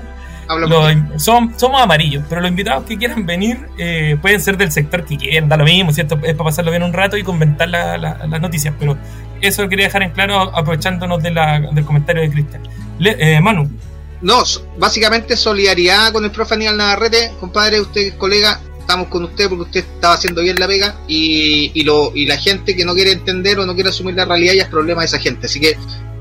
son, somos amarillos, pero los invitados que quieran venir eh, pueden ser del sector que quieran, da lo mismo, ¿cierto? Es para pasarlo bien un rato y comentar las noticias, pero eso lo quería dejar en claro aprovechándonos de del comentario de Cristian. Eh, Manu. No, básicamente solidaridad con el profe Aníbal Navarrete, compadre, usted colega, estamos con usted porque usted estaba haciendo bien la pega y, y, lo, y la gente que no quiere entender o no quiere asumir la realidad ya es problema de esa gente. Así que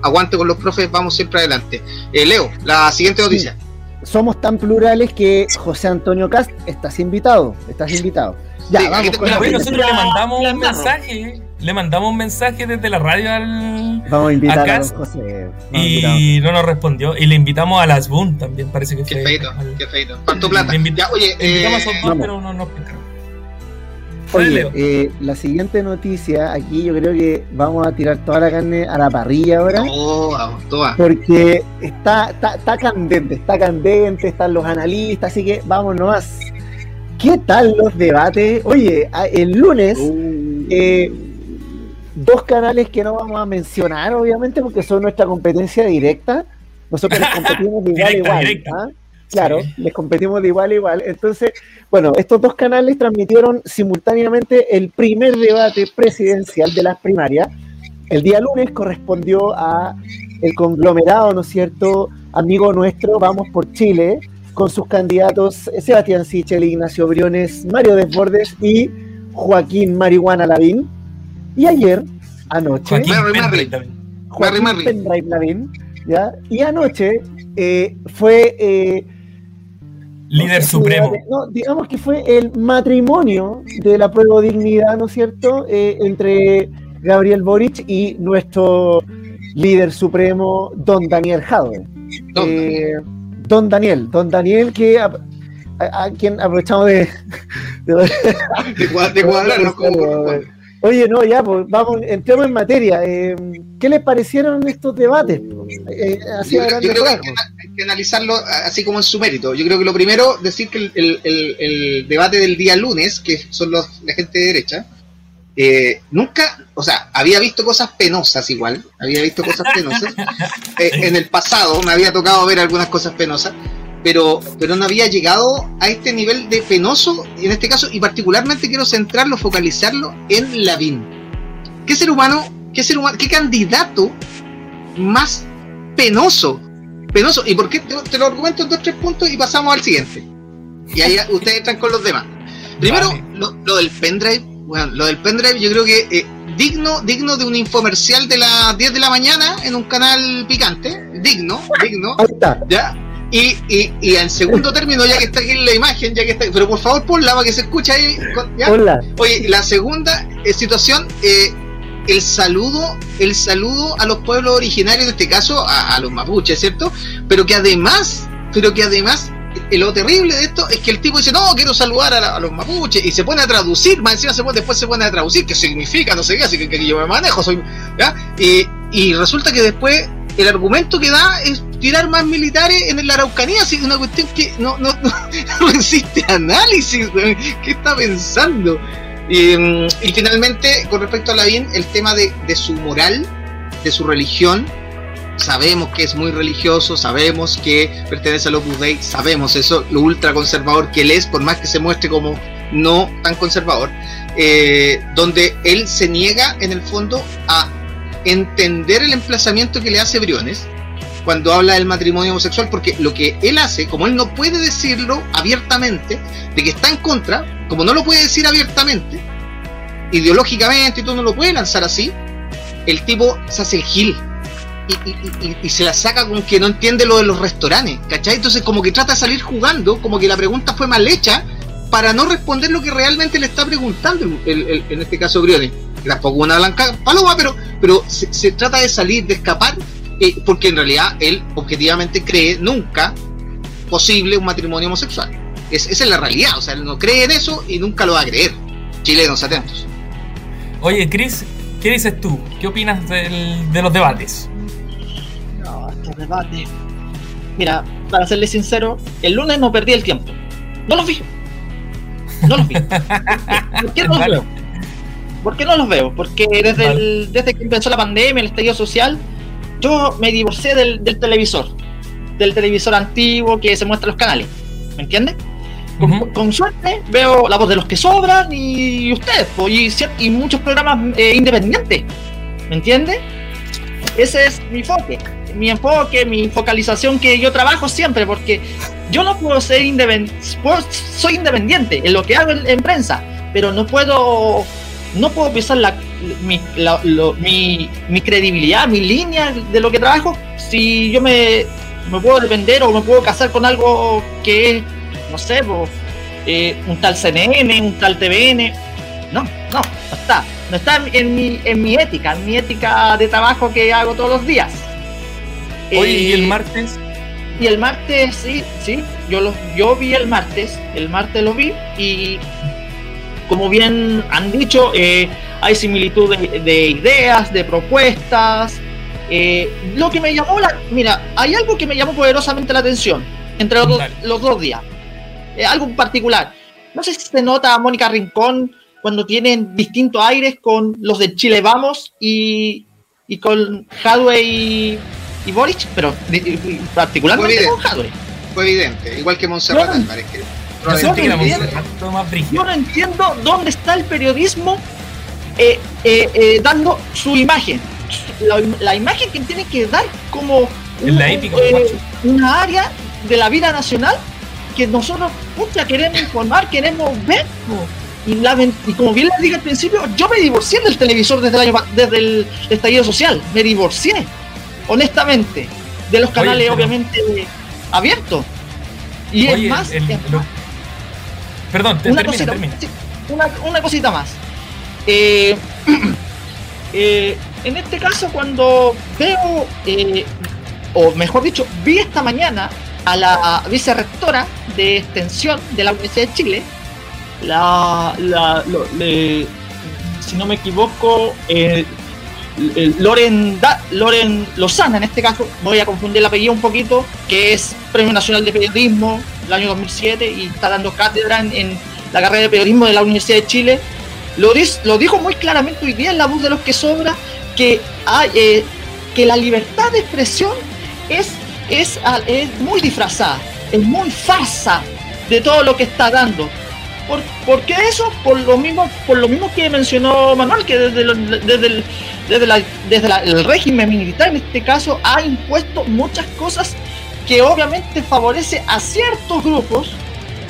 aguante con los profes, vamos siempre adelante. Eh, Leo, la siguiente noticia. Somos tan plurales que José Antonio Cast, estás invitado, estás invitado. Ya, vamos con nosotros le mandamos un mensaje, le mandamos un mensaje desde la radio al vamos a invitar a, José. y no nos respondió. Y le invitamos a Las Boom también, parece que qué Feito, Qué feito, ¿Cuánto plata? Le oye, invitamos a eh, dos, pero no nos Oye, eh, la siguiente noticia, aquí yo creo que vamos a tirar toda la carne a la parrilla ahora. Porque está, está, candente, está candente, están los analistas, así que vamos nomás. ¿Qué tal los debates? Oye, el lunes, uh. eh, dos canales que no vamos a mencionar, obviamente, porque son nuestra competencia directa. Nosotros les competimos de igual a igual. ¿ah? Claro, les competimos de igual a igual. Entonces, bueno, estos dos canales transmitieron simultáneamente el primer debate presidencial de las primarias. El día lunes correspondió a el conglomerado, ¿no es cierto? Amigo nuestro, Vamos por Chile, con sus candidatos Sebastián Sichel, Ignacio Briones, Mario Desbordes y Joaquín Marihuana Lavín. Y ayer, anoche, Joaquín Lavín, ¿ya? Y anoche eh, fue eh, Líder supremo. No, digamos que fue el matrimonio de la prueba de dignidad, ¿no es cierto?, eh, entre Gabriel Boric y nuestro líder supremo, don Daniel Jadwe. Eh, don, Daniel, don Daniel, que a, quien aprovechamos de... de, de, cuadrarnos Oye, no, ya, pues vamos, entremos en materia. Eh, ¿Qué les parecieron estos debates? Eh, yo, creo que hay, que analizarlo así como en su mérito. Yo creo que lo primero, decir que el, debate del día lunes, que son los, la gente de derecha, eh, nunca, o sea, había visto cosas penosas igual, había visto cosas penosas. en el pasado me había tocado ver algunas cosas penosas, pero, pero no había llegado a este nivel de penoso, en este caso, y particularmente quiero centrarlo, focalizarlo en Lavín. ¿Qué ser humano, qué ser humano, qué candidato más penoso? Penoso. ¿Y por qué te, lo argumento en dos tres puntos y pasamos al siguiente? Y ahí ustedes entran con los demás. Primero, lo, del pendrive. Bueno, lo del pendrive yo creo que eh, digno, digno de un infomercial de las 10 de la mañana en un canal picante. Digno, digno. Ahí está. ¿Ya? Y, y, y en segundo término, ya que está aquí en la imagen, ya que está, pero por favor ponla para que se escuche ahí. ¿ya? Oye, la segunda eh, situación, eh, el saludo, el saludo a los pueblos originarios, en este caso a, los mapuches, ¿cierto? Pero que además, pero que además lo terrible de esto es que el tipo dice, no, quiero saludar a, los mapuches, y se pone a traducir, más encima se pone, después se pone a traducir, qué significa, no sé qué, así que, yo me manejo, soy, ¿ya? y resulta que después el argumento que da es tirar más militares en la Araucanía, así una cuestión que no, no, no, existe análisis, ¿qué está pensando? Y, finalmente, con respecto a Lavín, el tema de, su moral, de su religión, sabemos que es muy religioso, sabemos que pertenece al Opus Dei, sabemos eso, lo ultra conservador que él es, por más que se muestre como no tan conservador, eh, donde él se niega en el fondo a entender el emplazamiento que le hace Briones cuando habla del matrimonio homosexual, porque lo que él hace, como él no puede decirlo abiertamente, de que está en contra, como no lo puede decir abiertamente, ideológicamente y todo no lo puede lanzar así, el tipo se hace el gil. Y, se la saca con que no entiende lo de los restaurantes, ¿cachai? Entonces como que trata de salir jugando, como que la pregunta fue mal hecha, para no responder lo que realmente le está preguntando, en este caso Briones tampoco una blanca paloma, pero, pero se, trata de salir, de escapar, eh, porque en realidad él objetivamente cree nunca posible un matrimonio homosexual. Es, esa es la realidad, o sea, él no cree en eso y nunca lo va a creer. Chilenos, atentos. Oye, Chris, ¿qué dices tú? ¿Qué opinas de los debates? No, estos debates. Mira, para serle sincero, el lunes no perdí el tiempo. No los vi. No los vi. ¿Por qué no los veo? ¿Por qué no los veo? Porque desde, desde que empezó la pandemia, el estadio social, yo me divorcié del, televisor, del televisor antiguo que se muestra en los canales. ¿Me entiendes? Con, suerte veo la voz de los que sobran y ustedes, y, muchos programas eh, independientes. ¿Me entiendes? Ese es mi enfoque, mi enfoque, mi focalización que yo trabajo siempre, porque yo no puedo ser independiente, soy independiente en lo que hago en prensa, pero no puedo no puedo pisar la, mi, mi, credibilidad, mi línea de lo que trabajo si yo me, me, puedo depender o me puedo casar con algo que es, no sé, eh, un tal CNN, un tal TVN. No, no, no está. No está en mi, en mi ética, en mi ética de trabajo que hago todos los días. Oye, ¿y el eh, martes? Y el martes, sí, sí, yo, lo, yo vi el martes, el martes lo vi y como bien han dicho, eh, hay similitud de, ideas, de propuestas. Eh, lo que me llamó la. Mira, hay algo que me llamó poderosamente la atención entre los, dos días. Eh, algo particular. No sé si se nota a Mónica Rincón cuando tienen distintos aires con los de Chile Vamos y, y con Hadwe y, y Boric, pero particularmente con Hadwe. Fue evidente, igual que Monserrat Álvarez. Yo no, entiendo, dónde está el periodismo eh, eh, eh, dando su imagen. La, imagen que tiene que dar como una área de la vida nacional que nosotros queremos informar, queremos ver. Y, como bien les dije al principio, yo me divorcié del televisor desde el, año, desde el estallido social. Me divorcié, honestamente, de los canales, obviamente, abiertos. Y es más, Perdón, una, cosita, una, cosita más. Eh, eh, en este caso, cuando veo, eh, o mejor dicho, vi esta mañana a la vicerrectora de extensión de la Universidad de Chile, la, si no me equivoco, Loren, Loren Lozana, en este caso, voy a confundir el apellido un poquito, que es Premio Nacional de Periodismo el año 2007 y está dando cátedra en, la carrera de periodismo de la Universidad de Chile. Lo, dijo muy claramente hoy día en la voz de los que sobra que, eh, que la libertad de expresión es, es, es muy disfrazada, es muy farsa de todo lo que está dando. ¿Por, qué eso? Por lo mismo, por lo mismo que mencionó Manuel, que desde, desde, el, desde, desde el régimen militar en este caso ha impuesto muchas cosas que obviamente favorece a ciertos grupos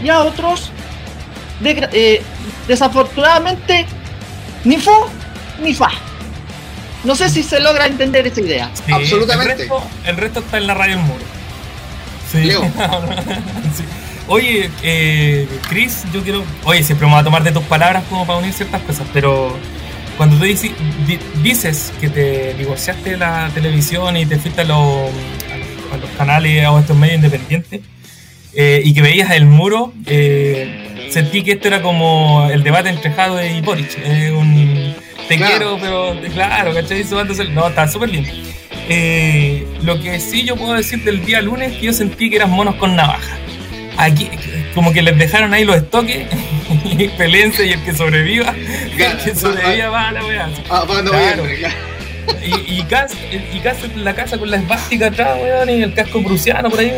y a otros eh, desafortunadamente ni fu ni fa. No sé si se logra entender esa idea. Absolutamente. El resto, está en la radio del muro. Sí. Oye, eh, Chris, yo quiero. Oye, siempre me voy a tomar de tus palabras como para unir ciertas cosas, pero cuando tú dices que te divorciaste de la televisión y te fuiste a los, canales o a estos medios independientes eh, y que veías el muro, eh, sentí que esto era como el debate entre Jado y Boric. un te quiero, pero claro, ¿cachai? No, está súper bien. Eh, lo que sí yo puedo decir del día lunes es que yo sentí que eran monos con navaja. Aquí, como que les dejaron ahí los estoques y peleense y el que sobreviva, el que sobreviva va a la weá. Ah, va claro. Y, y, Cas, y Cas en la casa con la esvástica atrás, weón, y el casco prusiano por ahí,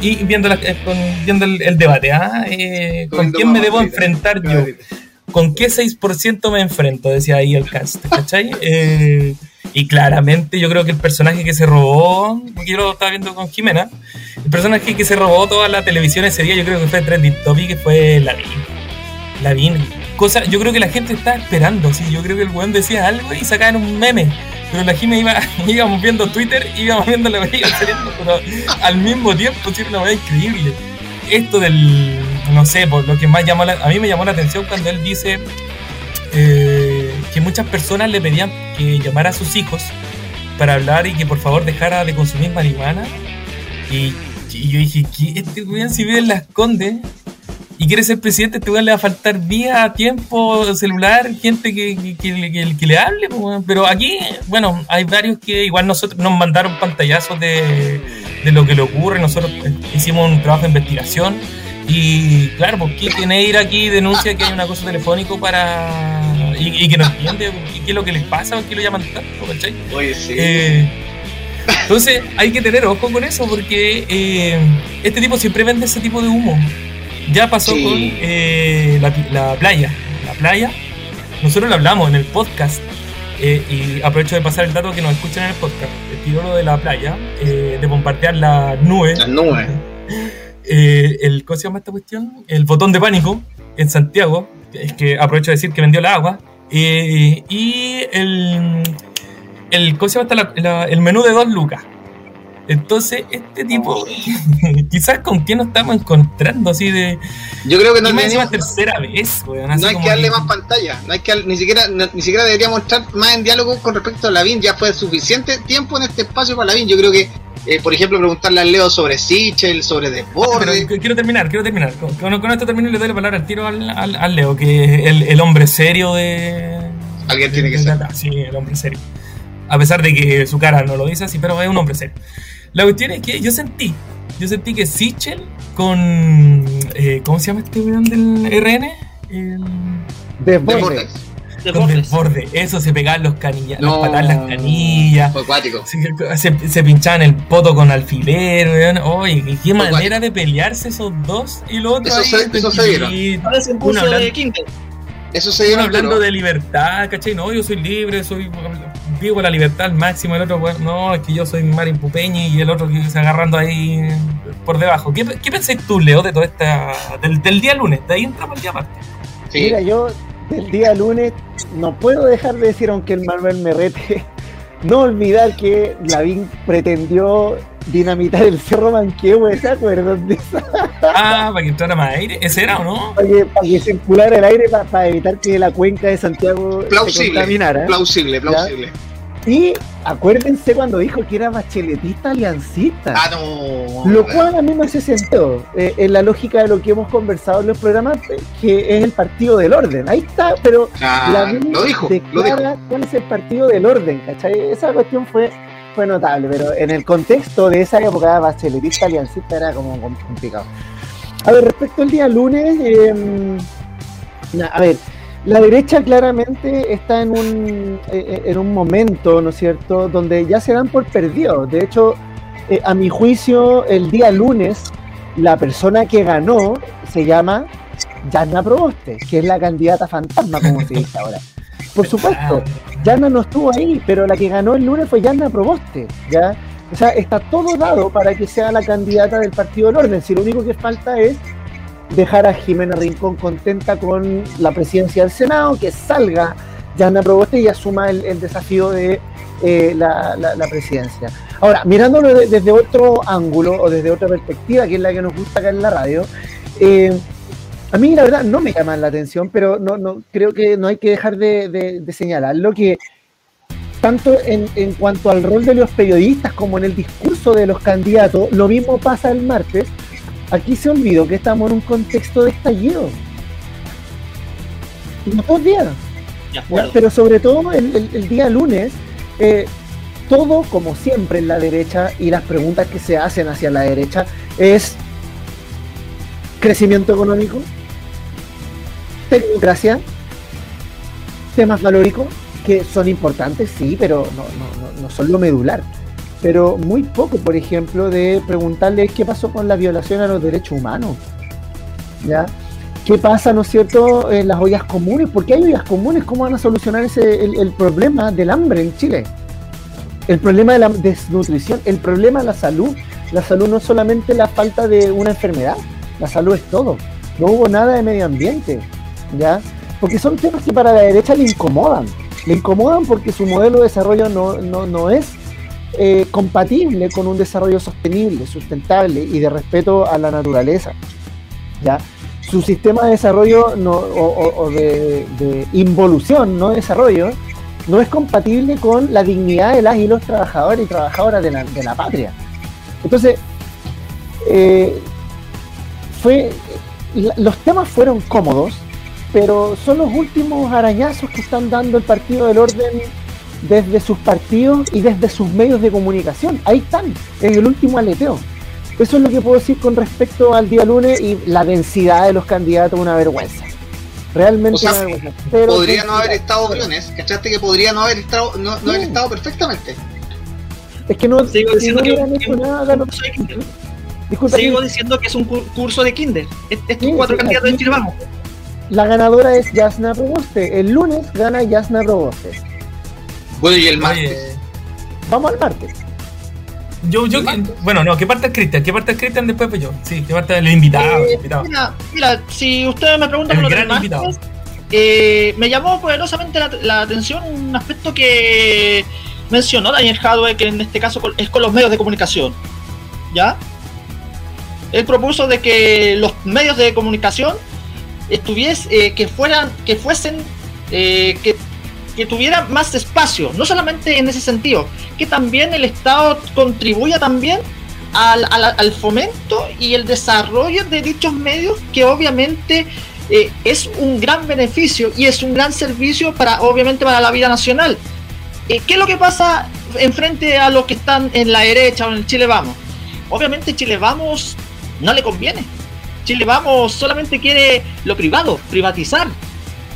y viendo, la, eh, con, viendo el, debate, ¿ah? Eh, ¿Con quién me debo enfrentar yo? ¿Con qué 6% me enfrento? Decía ahí el cast, ¿cachai? Eh, y claramente yo creo que el personaje que se robó, yo lo estaba viendo con Jimena, el personaje que se robó toda la televisión ese día, yo creo que fue Trending Topic, que fue Lavín. Lavín. Cosa, yo creo que la gente estaba esperando, sí, yo creo que el weón decía algo y sacaban un meme. Pero la Jimena iba, íbamos viendo Twitter, íbamos viendo la veía saliendo, pero al mismo tiempo, sí, una weá increíble. Esto del, no sé, por lo que más llamó a mí me llamó la atención cuando él dice eh, que muchas personas le pedían que llamara a sus hijos para hablar y que por favor dejara de consumir marihuana. Y, yo dije. Este weón si vive en las Condes y quiere ser presidente, este weón le va a faltar vía, tiempo, celular, gente que, que, le hable. Pero aquí, bueno, hay varios que igual nosotros nos mandaron pantallazos de, de lo que le ocurre. Nosotros hicimos un trabajo de investigación y claro, pues Kike ir aquí denuncia que hay un acoso telefónico para. Y, que no entiende qué es lo que les pasa, por qué lo llaman tanto, ¿cachai? Oye, sí. Eh, entonces hay que tener ojo con eso porque eh, este tipo siempre vende ese tipo de humo. Ya pasó con eh, la, playa. La playa, nosotros lo hablamos en el podcast. y aprovecho de pasar el dato que nos escuchan en el podcast. El lo de la playa, de bombardear las nubes. Las nubes. El, ¿cómo se llama esta cuestión? El botón de pánico en Santiago, es que aprovecho de decir que vendió la agua, eh, y el, el, ¿cómo se llama el menú de dos lucas. Entonces, este tipo, quizás con quién nos estamos encontrando así de. Yo creo que no es tercera vez, No hay que darle más pantalla, no hay que ni siquiera, ni siquiera deberíamos estar más en diálogo con respecto a Lavín. Ya fue suficiente tiempo en este espacio para Lavín. Yo creo que eh, por ejemplo, preguntarle al Leo sobre Sichel, sobre Desborde. quiero terminar, quiero terminar. Con, esto termino y le doy la palabra al tiro al, Leo, que es el, hombre serio de. Alguien tiene que ser. Sí, el hombre serio. A pesar de que su cara no lo dice así, pero es un hombre serio. La cuestión es que yo sentí, yo sentí que Sichel con. Eh, ¿Cómo se llama este weón del RN? El... Desborde con borde. Eso se pegaban los canillas, no, las las canillas. Fue acuático. Se, se, pinchaban el poto con alfiler, Oye, qué manera de pelearse esos dos y lo otro. Eso, se, eso se dieron. Uno hablando, de Eso se dieron. hablando de libertad, ¿cachai? No, yo soy libre, soy vivo la libertad al máximo. El otro, bueno, no, es que yo soy Marín Pupeñi y el otro que se agarrando ahí por debajo. ¿Qué, qué pensás tú, Leo, de todo esta. del, del día lunes? De ahí entramos el día aparte. Mira, yo del día lunes no puedo dejar de decir, aunque el Manuel me rete, no olvidar que Lavín pretendió dinamitar el Cerro Manquehue, ¿se acuerdan de eso? Ah, para que entrara más aire, ¿ese era o no? Para que, para que circulara el aire para, evitar que la cuenca de Santiago se contaminara. Plausible, plausible. Y acuérdense cuando dijo que era bacheletista aliancista. Ah, no. Lo cual a mí me hace sentido eh, en la lógica de lo que hemos conversado en los programas, eh, que es el partido del orden. Ahí está, pero la lo dijo, lo dijo. cuál es el partido del orden, ¿cachai? Esa cuestión fue, fue notable, pero en el contexto de esa época bacheletista aliancista era como complicado. A ver, respecto al día lunes, eh, a ver, la derecha claramente está en un, eh, eh, en un momento, ¿no es cierto?, donde ya se dan por perdidos. De hecho, eh, a mi juicio, el día lunes, la persona que ganó se llama Yana Proboste, que es la candidata fantasma, como se dice ahora. Por supuesto, Yana no estuvo ahí, pero la que ganó el lunes fue Yana Proboste, ¿ya? O sea, está todo dado para que sea la candidata del Partido del Orden. Si lo único que falta es dejar a Jimena Rincón contenta con la presidencia del Senado, que salga Yana Proboste y asuma el, desafío de eh, la, presidencia. Ahora, mirándolo desde otro ángulo o desde otra perspectiva, que es la que nos gusta acá en la radio, eh, A mí la verdad no me llaman la atención, pero no, no creo que no hay que dejar de, de, señalarlo que tanto en, en, cuanto al rol de los periodistas como en el discurso de los candidatos, lo mismo pasa el martes. Aquí se olvidó que estamos en un contexto de estallido. Dos días. Pero sobre todo el, día lunes, eh, todo como siempre en la derecha y las preguntas que se hacen hacia la derecha es crecimiento económico, democracia, temas valóricos, que son importantes, sí, pero no, no, no, son lo medular. Pero muy poco, por ejemplo, de preguntarles qué pasó con la violación a los derechos humanos. ¿Ya? ¿Qué pasa, no es cierto, en las ollas comunes? ¿Por qué hay ollas comunes? ¿Cómo van a solucionar ese, el problema del hambre en Chile? el problema de la desnutrición, el problema de la salud. La salud no es solamente la falta de una enfermedad, la salud es todo. No hubo nada de medio ambiente, ¿ya? Porque son temas que para la derecha le incomodan. Le incomodan porque su modelo de desarrollo no, no, es eh, compatible con un desarrollo sostenible, sustentable y de respeto a la naturaleza. ¿ya? Su sistema de desarrollo no, o, de, de, involución, no desarrollo, no es compatible con la dignidad de las y los trabajadores y trabajadoras de la, patria. Entonces, eh, fue, los temas fueron cómodos, pero son los últimos arañazos que están dando el Partido del Orden desde sus partidos y desde sus medios de comunicación. Ahí están, en el último aleteo. Eso es lo que puedo decir con respecto al día lunes y la densidad de los candidatos, una vergüenza. Realmente podría no haber estado Briones, ¿cachaste que podría no haber estado, no, no haber estado perfectamente? Es que no, sigo diciendo que, Sigo diciendo que es un curso de kinder. Estos cuatro candidatos de Chile vamos. La ganadora es Yasna Proboste. El lunes gana Yasna Proboste. Bueno, y el martes. Vamos al martes. Yo, yo, bueno, no, ¿qué parte es Cristian? ¿Qué parte es Cristian después pues yo? Sí, ¿qué parte es el invitado? Eh, mira, mira, si ustedes me preguntan por lo demás, eh, me llamó poderosamente la, atención un aspecto que mencionó Daniel Hadwe, que en este caso es con los medios de comunicación. ¿Ya? Él propuso de que los medios de comunicación estuviesen, eh, que fueran, que fuesen, eh, que que tuviera más espacio, no solamente en ese sentido, que también el Estado contribuya también al, fomento y el desarrollo de dichos medios, que obviamente eh, es un gran beneficio y es un gran servicio para, obviamente, para la vida nacional. Eh, ¿Qué es lo que pasa en frente a los que están en la derecha o en el Chile Vamos? Obviamente Chile Vamos no le conviene. Chile Vamos solamente quiere lo privado, privatizar.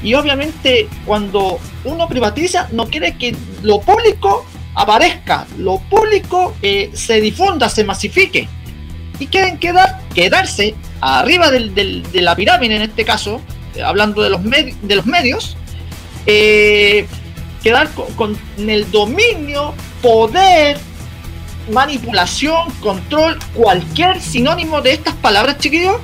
Y obviamente cuando uno privatiza no quiere que lo público aparezca, lo público eh, se difunda, se masifique. Y quieren quedar, quedarse arriba de la pirámide en este caso, eh, hablando de los, de los medios, eh, quedar con, el dominio, poder, manipulación, control, cualquier sinónimo de estas palabras, chiquillos,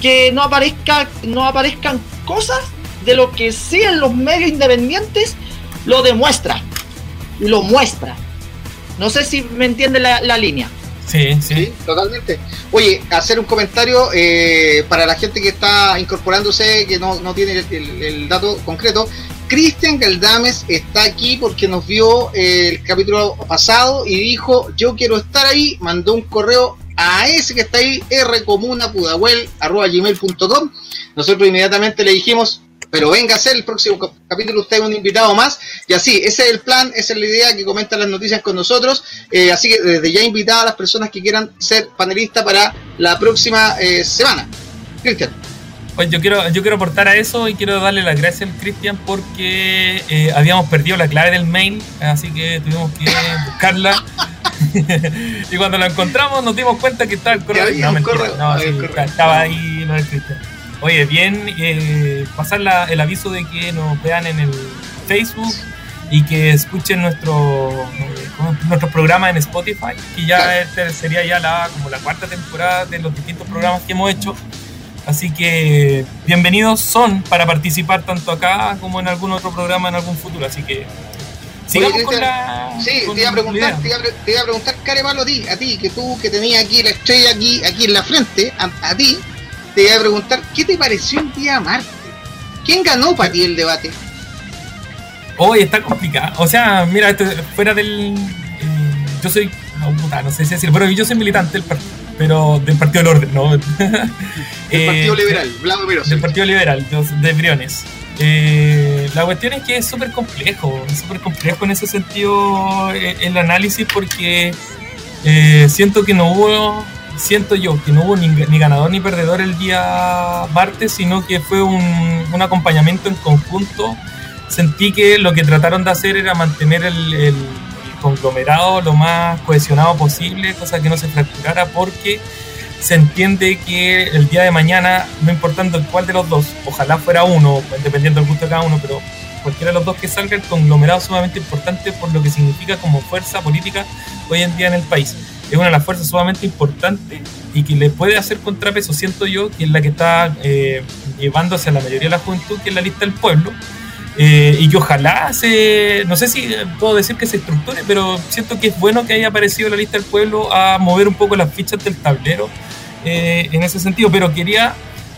que no aparezca, no aparezcan cosas de lo que sí en los medios independientes lo demuestra, lo muestra. No sé si me entiende la, línea. Sí, sí, totalmente. Oye, hacer un comentario eh, para la gente que está incorporándose, que no, tiene el, dato concreto. Cristian Galdames está aquí porque nos vio eh, el capítulo pasado y dijo, yo quiero estar ahí, mandó un correo a ese que está ahí, rcomunapudahuel.com. Nosotros inmediatamente le dijimos, pero venga a ser el próximo capítulo usted un invitado más y así, ese es el plan, esa es la idea que comentan las noticias con nosotros, eh, así que desde ya invitado a las personas que quieran ser panelistas para la próxima eh, semana. Cristian. Pues yo quiero, yo quiero aportar a eso y quiero darle las gracias al Cristian porque eh, habíamos perdido la clave del mail, así que tuvimos que buscarla. y cuando la encontramos nos dimos cuenta que estaba el correo. No, estaba ahí lo del Cristian. Oye, bien, eh, pasar el aviso de que nos vean en el Facebook y que escuchen nuestro eh, nuestro programa en Spotify, que ya este sería ya la como la cuarta temporada de los distintos programas que hemos hecho. Así que bienvenidos son para participar tanto acá como en algún otro programa en algún futuro. Así que sigamos con la. Sí, te, iba a preguntar, te, iba a, preguntar, Care Malo, a ti, a ti, que tú que tenías aquí la estrella aquí, aquí en la frente, a ti, te voy a preguntar, ¿qué te pareció el día Marte? ¿Quién ganó para ti el debate? Hoy está complicado. O sea, mira, esto, fuera del. Eh, yo soy. No, sé si decir, pero yo soy militante del pero del Partido del Orden, ¿no? del Partido eh, Liberal, Blanco Del Partido Liberal, de, Briones. Eh, la cuestión es que es súper complejo, es súper complejo en ese sentido el análisis porque siento que no hubo siento yo que no hubo ni, ganador ni perdedor el día martes, sino que fue un, acompañamiento en conjunto. Sentí que lo que trataron de hacer era mantener el, conglomerado lo más cohesionado posible, cosa que no se fracturara, porque se entiende que el día de mañana, no importando cuál de los dos, ojalá fuera uno, dependiendo del gusto de cada uno, pero cualquiera de los dos que salga, el conglomerado es sumamente importante por lo que significa como fuerza política hoy en día en el país es una de las fuerzas sumamente importantes y que le puede hacer contrapeso, siento yo, que es la que está eh, llevándose a la mayoría de la juventud, que es la lista del pueblo, eh, y que ojalá se, no sé si puedo decir que se estructure, pero siento que es bueno que haya aparecido la lista del pueblo a mover un poco las fichas del tablero eh, en ese sentido, pero quería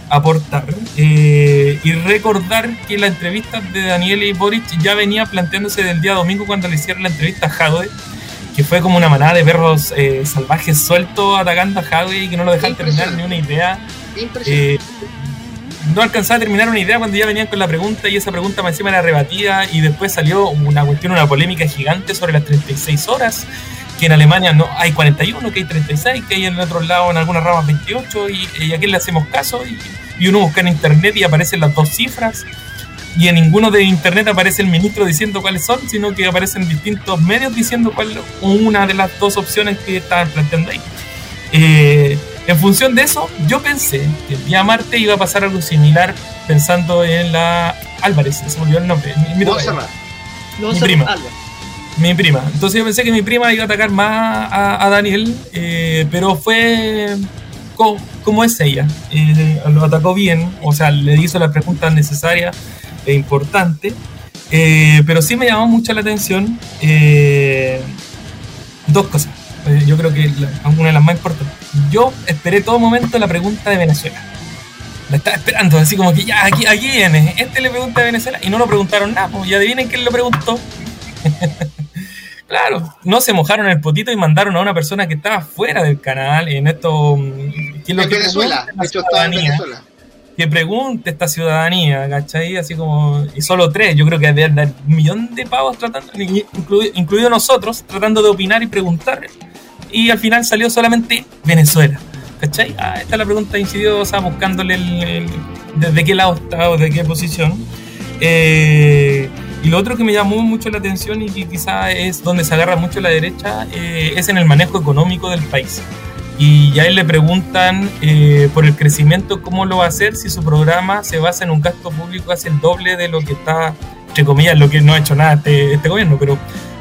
aportar y recordar que la entrevista de Daniel y Boric ya venía planteándose del día domingo cuando le hicieron la entrevista a Jadwe que fue como una manada de perros eh, salvajes sueltos atacando a Javi y que no lo dejaban terminar ni una idea. Eh, no alcanzaba a terminar una idea cuando ya venían con la pregunta y esa pregunta más encima era rebatida y después salió una cuestión, una polémica gigante sobre las 36 horas, que en Alemania no hay 41, que hay 36, que hay en otro lado en algunas ramas 28 y, a quién le hacemos caso y, y uno busca en internet y aparecen las dos cifras y en ninguno de internet aparece el ministro diciendo cuáles son, sino que aparecen distintos medios diciendo cuál una de las dos opciones que estaban planteando ahí. Eh, en función de eso, yo pensé que el día martes iba a pasar algo similar pensando en la Álvarez, se me olvidó el nombre. Mi, mi prima. Mi prima. Entonces yo pensé que mi prima iba a atacar más a, Daniel, eh, pero fue como, es ella. Eh, lo atacó bien, o sea, le hizo las preguntas necesarias importante, eh, pero sí me llamó mucho la atención eh, dos cosas. Eh, yo creo que una de las más importantes. Yo esperé todo momento la pregunta de Venezuela. La estaba esperando, así como que ya, aquí, aquí viene. Este le pregunta de Venezuela y no lo preguntaron nada. Pues, y adivinen quién lo preguntó. claro, no se mojaron el potito y mandaron a una persona que estaba fuera del canal en esto. ¿Quién lo en Venezuela, de hecho estaba en Venezuela que pregunte esta ciudadanía, ¿cachai? Así como, y solo tres, yo creo que hay un millón de pavos tratando, incluido, nosotros, tratando de opinar y preguntar. Y al final salió solamente Venezuela, ¿cachai? Ah, esta es la pregunta insidiosa, buscándole el, desde qué lado está o de qué posición. Eh, y lo otro que me llamó mucho la atención y que quizá es donde se agarra mucho la derecha eh, es en el manejo económico del país. Y ya le preguntan eh, por el crecimiento, cómo lo va a hacer si su programa se basa en un gasto público hace el doble de lo que está, entre comillas, lo que no ha hecho nada este, este gobierno, pero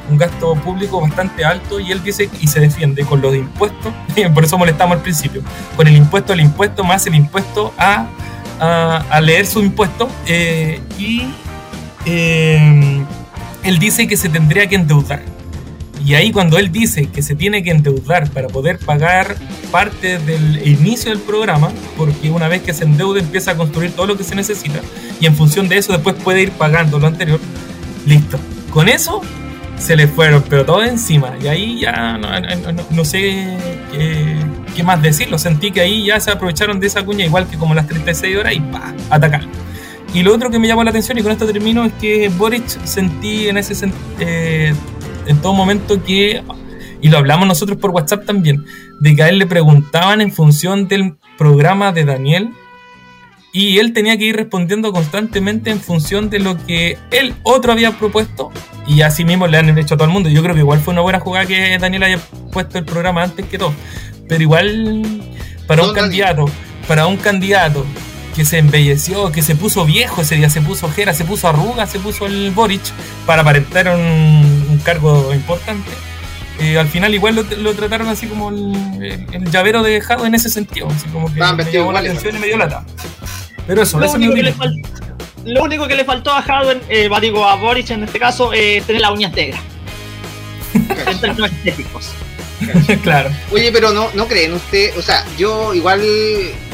un gasto público bastante alto y él dice y se defiende con los impuestos, por eso molestamos al principio, con el impuesto al impuesto más el impuesto a, a, leer su impuesto eh, y eh, él dice que se tendría que endeudar y ahí cuando él dice que se tiene que endeudar para poder pagar parte del inicio del programa, porque una vez que se endeuda empieza a construir todo lo que se necesita y en función de eso después puede ir pagando lo anterior, listo. Con eso se le fueron, pero todo encima. Y ahí ya no, sé qué, más decirlo. Sentí que ahí ya se aprovecharon de esa cuña, igual que como las 36 horas, y pa, atacar. Y lo otro que me llamó la atención, y con esto termino, es que Boric sentí en ese. Eh, en todo momento que, y lo hablamos nosotros por WhatsApp también, de que a él le preguntaban en función del programa de Daniel y él tenía que ir respondiendo constantemente en función de lo que él otro había propuesto y así mismo le han hecho a todo el mundo. Yo creo que igual fue una buena jugada que Daniel haya puesto el programa antes que todo, pero igual para un candidato, para un candidato que se embelleció, que se puso viejo ese día, se puso ojera, se puso arruga, se puso el Boric para aparentar un, cargo importante. Eh, al final igual lo, trataron así como el, llavero de dejado en ese sentido, así como que me llamó la atención y me dio lata. Pero eso, lo, único, que le lo único que le faltó a Jadwe, eh, digo a Boric en este caso, es tener las uñas negras. en términos estéticos. claro. Oye, pero no, no creen usted, o sea, yo igual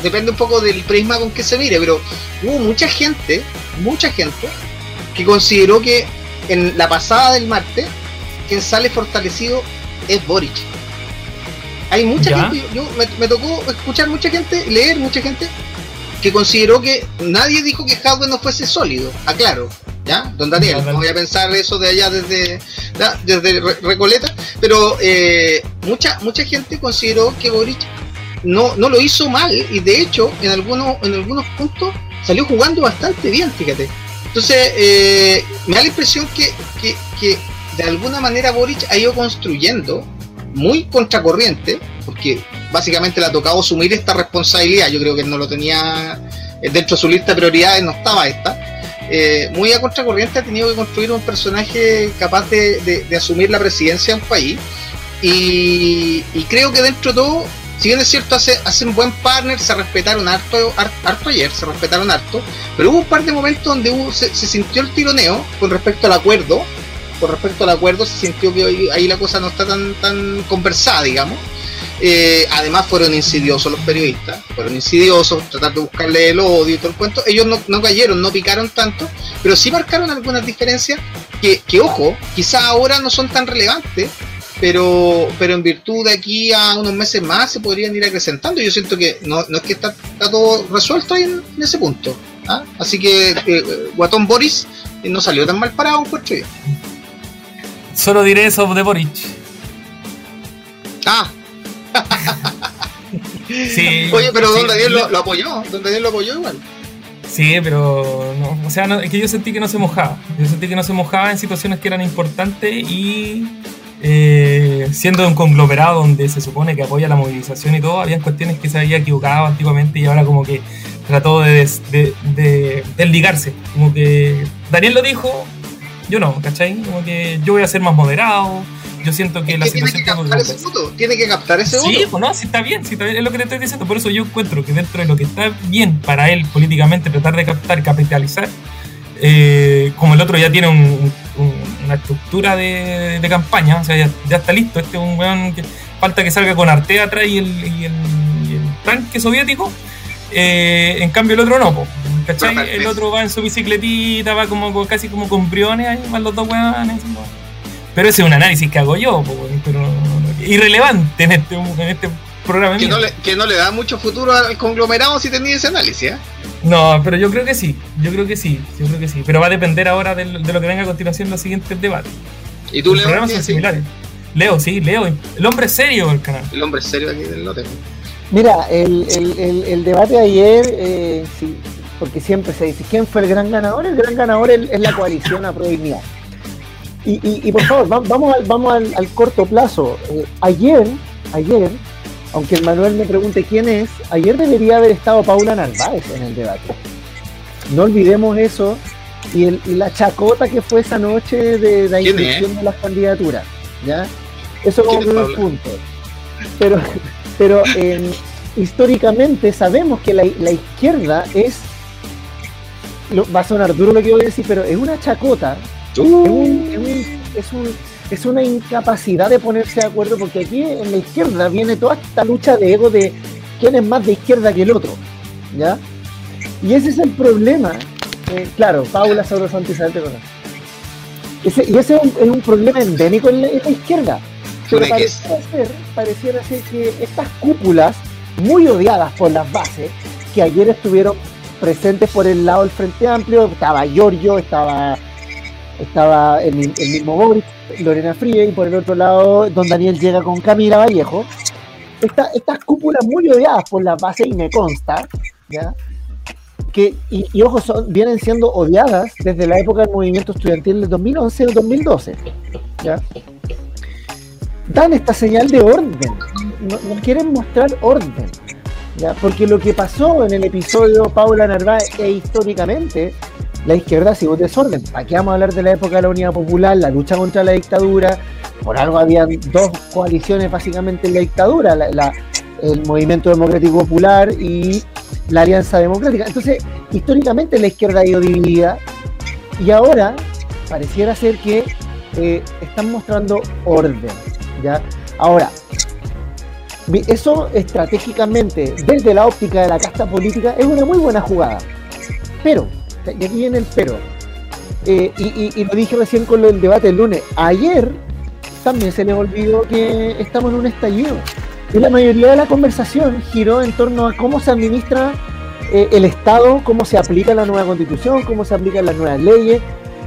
depende un poco del prisma con que se mire, pero hubo mucha gente, mucha gente que consideró que en la pasada del martes quien sale fortalecido es Boric. Hay mucha gente, yo, me, tocó escuchar mucha gente, leer mucha gente que consideró que nadie dijo que Hadwe no fuese sólido, aclaro, ¿ya? Don Daniel, no, voy a pensar eso de allá desde, desde Recoleta, pero eh, mucha, mucha gente consideró que Boric no, no lo hizo mal y de hecho en algunos, en algunos puntos salió jugando bastante bien, fíjate. Entonces, eh, me da la impresión que, que, que de alguna manera Boric ha ido construyendo muy contracorriente, porque básicamente le ha tocado asumir esta responsabilidad. Yo creo que no lo tenía eh, dentro de su lista de prioridades, no estaba esta. Eh, muy a contracorriente ha tenido que construir un personaje capaz de, asumir la presidencia de un país. Y, creo que dentro de todo, si bien es cierto, hace, hacen buen partner, se respetaron harto, harto, ayer, se respetaron harto, pero hubo un par de momentos donde se, se sintió el tironeo con respecto al acuerdo con respecto al acuerdo se sintió que hoy, ahí la cosa no está tan, tan conversada, digamos. Eh, además fueron insidiosos los periodistas, fueron insidiosos, tratar de buscarle el odio y todo el cuento. Ellos no, cayeron, no picaron tanto, pero sí marcaron algunas diferencias que, ojo, quizás ahora no son tan relevantes, pero, pero en virtud de aquí a unos meses más se podrían ir acrecentando. Yo siento que no, es que está, todo resuelto ahí en, ese punto. ¿ah? Así que eh, Guatón Boris no salió tan mal parado, encuentro yo. Solo diré eso de Boric. Ah. Sí, Oye, pero Don Daniel lo, apoyó. Don Daniel lo apoyó igual. Sí, pero no, o sea, es que yo sentí que no se mojaba. Yo sentí que no se mojaba en situaciones que eran importantes y eh, siendo un conglomerado donde se supone que apoya la movilización y todo, había cuestiones que se había equivocado antiguamente y ahora como que trató de, de, de desligarse. Como que Daniel lo dijo, yo no, ¿cachai? Como que yo voy a ser más moderado. Yo siento que la situación. Tiene que captar ese voto. Tiene que captar ese voto. Sí, pues no, sí está bien, sí está bien, es lo que te estoy diciendo. Por eso yo encuentro que dentro de lo que está bien para él políticamente, tratar de captar, capitalizar, eh, como el otro ya tiene una estructura de, campaña, o sea, ya, está listo. Este es un weón que falta que salga con Arte atrás y el, y el, tanque soviético. Eh, en cambio, el otro no. ¿Cachai? El otro va en su bicicletita, va como casi como con briones, ahí van los dos weones. Pero ese es un análisis que hago yo, pero irrelevante en este, en este programa. Que no, le, que no le da mucho futuro al conglomerado si tenía ese análisis, ¿eh? No, pero yo creo que sí, yo creo que sí, yo creo que sí. Pero va a depender ahora de, lo que venga a continuación en los siguientes debates. ¿Y tú, Leo? Los programas son similares. Leo, sí, Leo. El hombre serio del canal. El hombre serio aquí del lote. Mira, el, el, el, debate de ayer, eh, sí, porque siempre se dice, ¿quién fue el gran ganador? El gran ganador es, la coalición a y, y, y, por favor, vamos al, vamos al, corto plazo. Eh, ayer, ayer, aunque el Manuel me pregunte quién es, ayer debería haber estado Paula Narváez en el debate. No olvidemos eso y, la chacota que fue esa noche de la inscripción de las candidaturas. ¿ya? Eso como primer punto. Pero, pero eh, históricamente sabemos que la, la izquierda es va a sonar duro lo que voy a decir, pero es una chacota. Es, una incapacidad de ponerse de acuerdo porque aquí en la izquierda viene toda esta lucha de ego de quién es más de izquierda que el otro. ¿Ya? Y ese es el problema. Eh, claro, Paula Sauro Isabel ese, Y ese es un, problema endémico en la, izquierda. Pero pareciera ser, pareciera ser que estas cúpulas, muy odiadas por las bases, que ayer estuvieron presentes por el lado del Frente Amplio, estaba Giorgio, estaba, estaba el, mismo Boris, Lorena Fríe, y por el otro lado, don Daniel llega con Camila Vallejo. estas cúpulas muy odiadas por la base, y me consta, ¿ya? que, y, ojo, son, vienen siendo odiadas desde la época del movimiento estudiantil del 2011 o 2012. ¿ya? Dan esta señal de orden, nos quieren mostrar orden. Porque lo que pasó en el episodio Paula Narváez e históricamente, la izquierda sigue un desorden. Aquí vamos a hablar de la época de la Unidad Popular, la lucha contra la dictadura. Por algo habían dos coaliciones básicamente en la dictadura, el Movimiento Democrático Popular y la Alianza Democrática. Entonces, históricamente la izquierda ha ido dividida y ahora pareciera ser que eh, están mostrando orden. ¿ya? Ahora, eso estratégicamente, desde la óptica de la casta política, es una muy buena jugada. Pero, y aquí viene el pero, eh, y, lo dije recién con el debate del lunes, ayer también se le olvidó que estamos en un estallido. Y la mayoría de la conversación giró en torno a cómo se administra eh, el Estado, cómo se aplica la nueva constitución, cómo se aplican las nuevas leyes.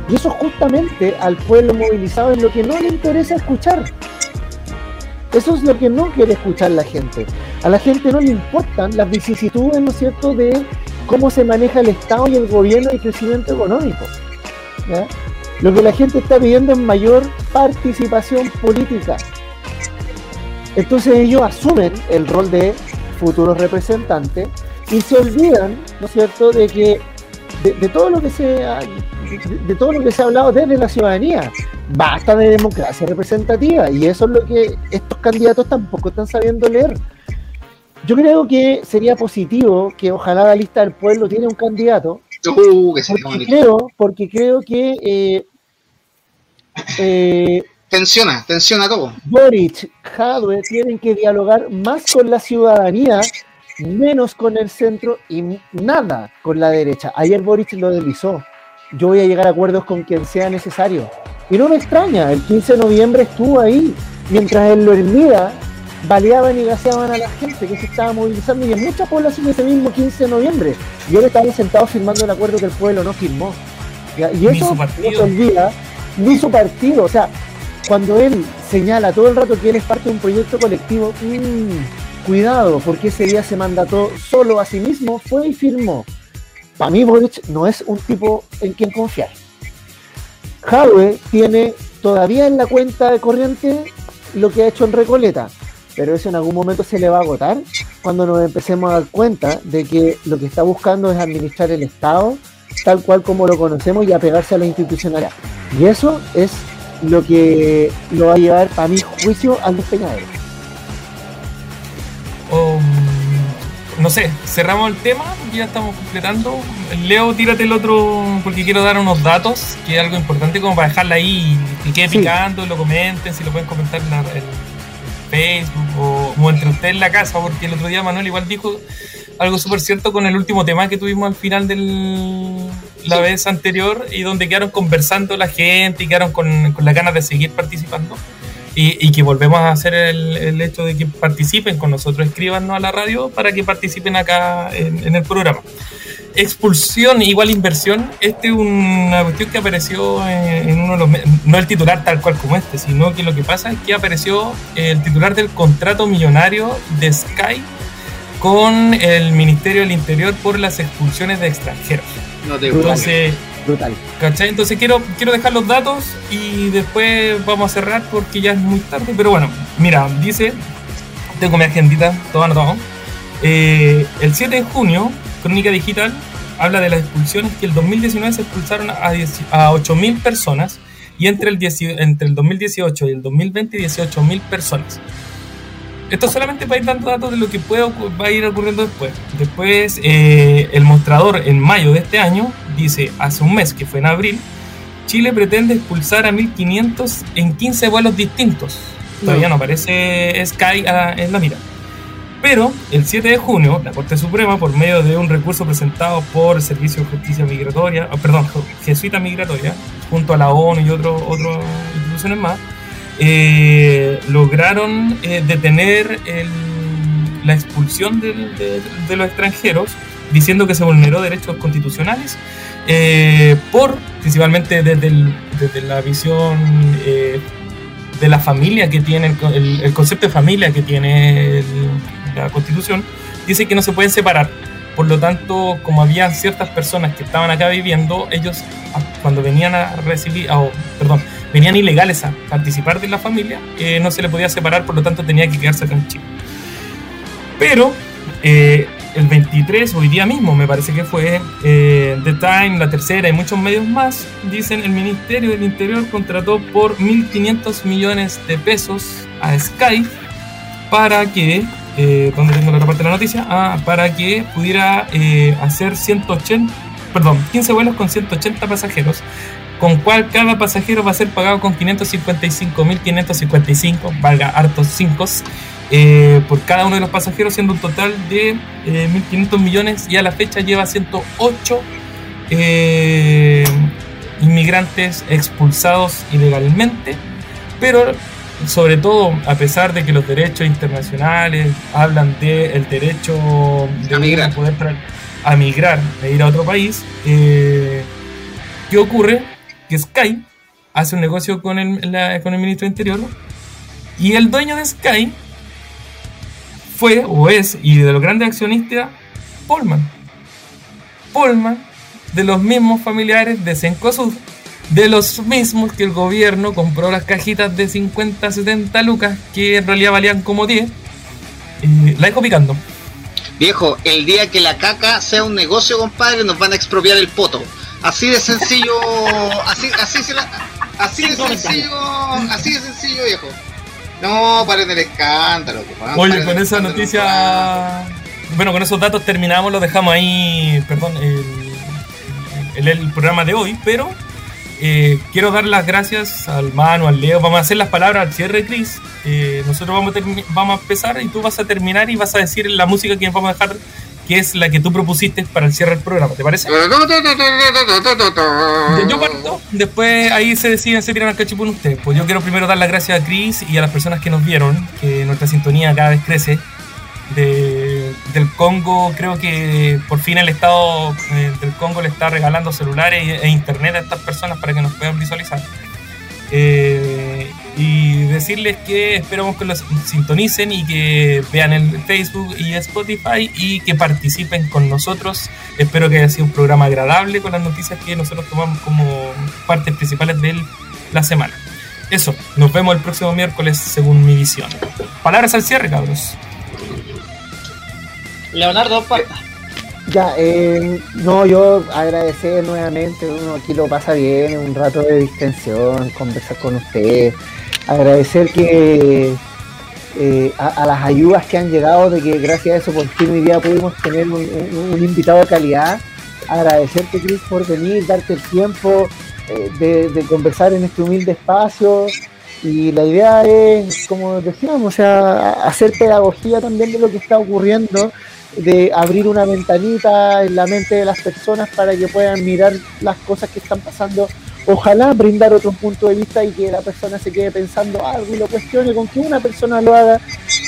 Y eso justamente al pueblo movilizado es lo que no le interesa escuchar. Eso es lo que no quiere escuchar la gente. A la gente no le importan las vicisitudes, ¿no es cierto?, de cómo se maneja el Estado y el gobierno y crecimiento económico. Lo que la gente está pidiendo es mayor participación política. Entonces ellos asumen el rol de futuros representantes y se olvidan, ¿no es cierto?, de que de, todo lo que se ha, de, todo lo que se ha hablado desde la ciudadanía, basta de democracia representativa y eso es lo que estos candidatos tampoco están sabiendo leer. Yo creo que sería positivo que ojalá la lista del pueblo tiene un candidato, uh, porque, creo, porque creo que eh, eh, tensiona, tensiona todo. Boric, Jadwe tienen que dialogar más con la ciudadanía, menos con el centro y nada con la derecha. Ayer Boric lo deslizó. Yo voy a llegar a acuerdos con quien sea necesario. Y no me extraña, el 15 de noviembre estuvo ahí, mientras en Lorimida baleaban y gaseaban a la gente que se estaba movilizando y en muchas poblaciones ese mismo 15 de noviembre. Yo le estaba sentado firmando el acuerdo que el pueblo no firmó. Y eso no se olvida, ni su partido. O sea, cuando él señala todo el rato que él es parte de un proyecto colectivo, mmm, cuidado, porque ese día se mandató solo a sí mismo, fue y firmó. Para mí Boric no es un tipo en quien confiar. Jadwe tiene todavía en la cuenta de corriente lo que ha hecho en Recoleta, pero eso en algún momento se le va a agotar cuando nos empecemos a dar cuenta de que lo que está buscando es administrar el Estado tal cual como lo conocemos y apegarse a la institucionalidad. Y eso es lo que lo va a llevar, para mi juicio, al despeñadero. Um, no sé, cerramos el tema, ya estamos completando. Leo, tírate el otro, porque quiero dar unos datos, que es algo importante como para dejarla ahí y quede picando, lo comenten, si lo pueden comentar en, Facebook o, o, entre ustedes en la casa, porque el otro día Manuel igual dijo algo súper cierto con el último tema que tuvimos al final de la vez anterior y donde quedaron conversando la gente y quedaron con, con las ganas de seguir participando. Y, que volvemos a hacer el, hecho de que participen con nosotros, escríbanos a la radio para que participen acá en, el programa. Expulsión igual inversión, este es una cuestión que apareció en, uno de los no el titular tal cual como este, sino que lo que pasa es que apareció el titular del contrato millonario de Sky con el Ministerio del Interior por las expulsiones de extranjeros. No te Entonces, brutal. ¿cachai? Entonces quiero, quiero dejar los datos y después vamos a cerrar porque ya es muy tarde. Pero bueno, mira, dice, tengo mi agendita, todo anotado. Eh, el 7 de junio, Crónica Digital habla de las expulsiones que el 2019 se expulsaron a, a 8.000 personas y entre el, entre el 2018 y el 2020 18.000 personas. Esto solamente para ir dando datos de lo que puede, va a ir ocurriendo después. Después, eh, el mostrador en mayo de este año dice, hace un mes, que fue en abril, Chile pretende expulsar a 1.500 en 15 vuelos distintos. Todavía no, aparece Sky en la mira. Pero el 7 de junio, la Corte Suprema, por medio de un recurso presentado por Servicio de Justicia Migratoria, oh, perdón, Jesuita Migratoria, junto a la ONU y otras instituciones más, eh, lograron eh, detener la expulsión de, los extranjeros, diciendo que se vulneró derechos constitucionales, eh, por principalmente desde, la visión de la familia que tiene, el, concepto de familia que tiene la constitución, dice que no se pueden separar. Por lo tanto, como había ciertas personas que estaban acá viviendo, ellos ah, cuando venían a recibir, oh, perdón, venían ilegales a participar de la familia, eh, no se le podía separar, por lo tanto tenía que quedarse acá en Chile. Pero eh, el 23, hoy día mismo me parece que fue, eh, The Time, La Tercera y muchos medios más, dicen el Ministerio del Interior contrató por 1.500 millones de pesos a Sky para que, donde tengo la otra parte de la noticia? Ah, para que pudiera hacer 180, perdón, 15 vuelos con 180 pasajeros con cual cada pasajero va a ser pagado con 555.555, valga hartos 5, eh, por cada uno de los pasajeros, siendo un total de 1.500 millones y a la fecha lleva 108 inmigrantes expulsados ilegalmente, pero sobre todo a pesar de que los derechos internacionales hablan del el derecho de migrar. poder a migrar, e ir a otro país, eh, ¿qué ocurre? Que Sky hace un negocio con el, con el ministro de Interior y el dueño de Sky fue o es, y de los grandes accionistas, Polman. Polman de los mismos familiares de Cencosud, de los mismos que el gobierno compró las cajitas de 50, 70 lucas, que en realidad valían como 10, y la dejo picando. Viejo, el día que la caca sea un negocio, compadre, nos van a expropiar el poto. Así de sencillo, así, así, así de sencillo, así de sencillo, viejo. No, paren el escándalo. Oye, con esa noticia, bueno, con esos datos terminamos, lo dejamos ahí, perdón, el el, programa de hoy, pero eh, quiero dar las gracias al Manu, al Leo. Vamos a hacer las palabras al cierre, Chris. Eh, nosotros vamos a, vamos a empezar y tú vas a terminar y vas a decir la música que vamos a dejar, que es la que tú propusiste para el cierre del programa. ¿Te parece? Yo parto, después ahí se deciden, se tiran al cachipún ustedes. Pues yo quiero primero dar las gracias a Chris y a las personas que nos vieron, que nuestra sintonía cada vez crece del Congo, creo que por fin el Estado eh, del Congo le está regalando celulares e internet a estas personas para que nos puedan visualizar. Eh, y decirles que esperamos que los sintonicen y que vean el Facebook y Spotify y que participen con nosotros. Espero que haya sido un programa agradable con las noticias que nosotros tomamos como partes principales de la semana. Eso, nos vemos el próximo miércoles según mi visión. Palabras al cierre, cabros. Leonardo Parta. Ya, eh, no, yo agradecer nuevamente, uno aquí lo pasa bien, un rato de distensión, conversar con usted, agradecer que eh, a, las ayudas que han llegado, de que gracias a eso por fin hoy día pudimos tener un, invitado de calidad, agradecerte Cris por venir, darte el tiempo eh, de, de, conversar en este humilde espacio y la idea es, como decíamos, o sea, hacer pedagogía también de lo que está ocurriendo de abrir una ventanita en la mente de las personas para que puedan mirar las cosas que están pasando. Ojalá brindar otro punto de vista y que la persona se quede pensando algo y lo cuestione. Con que una persona lo haga,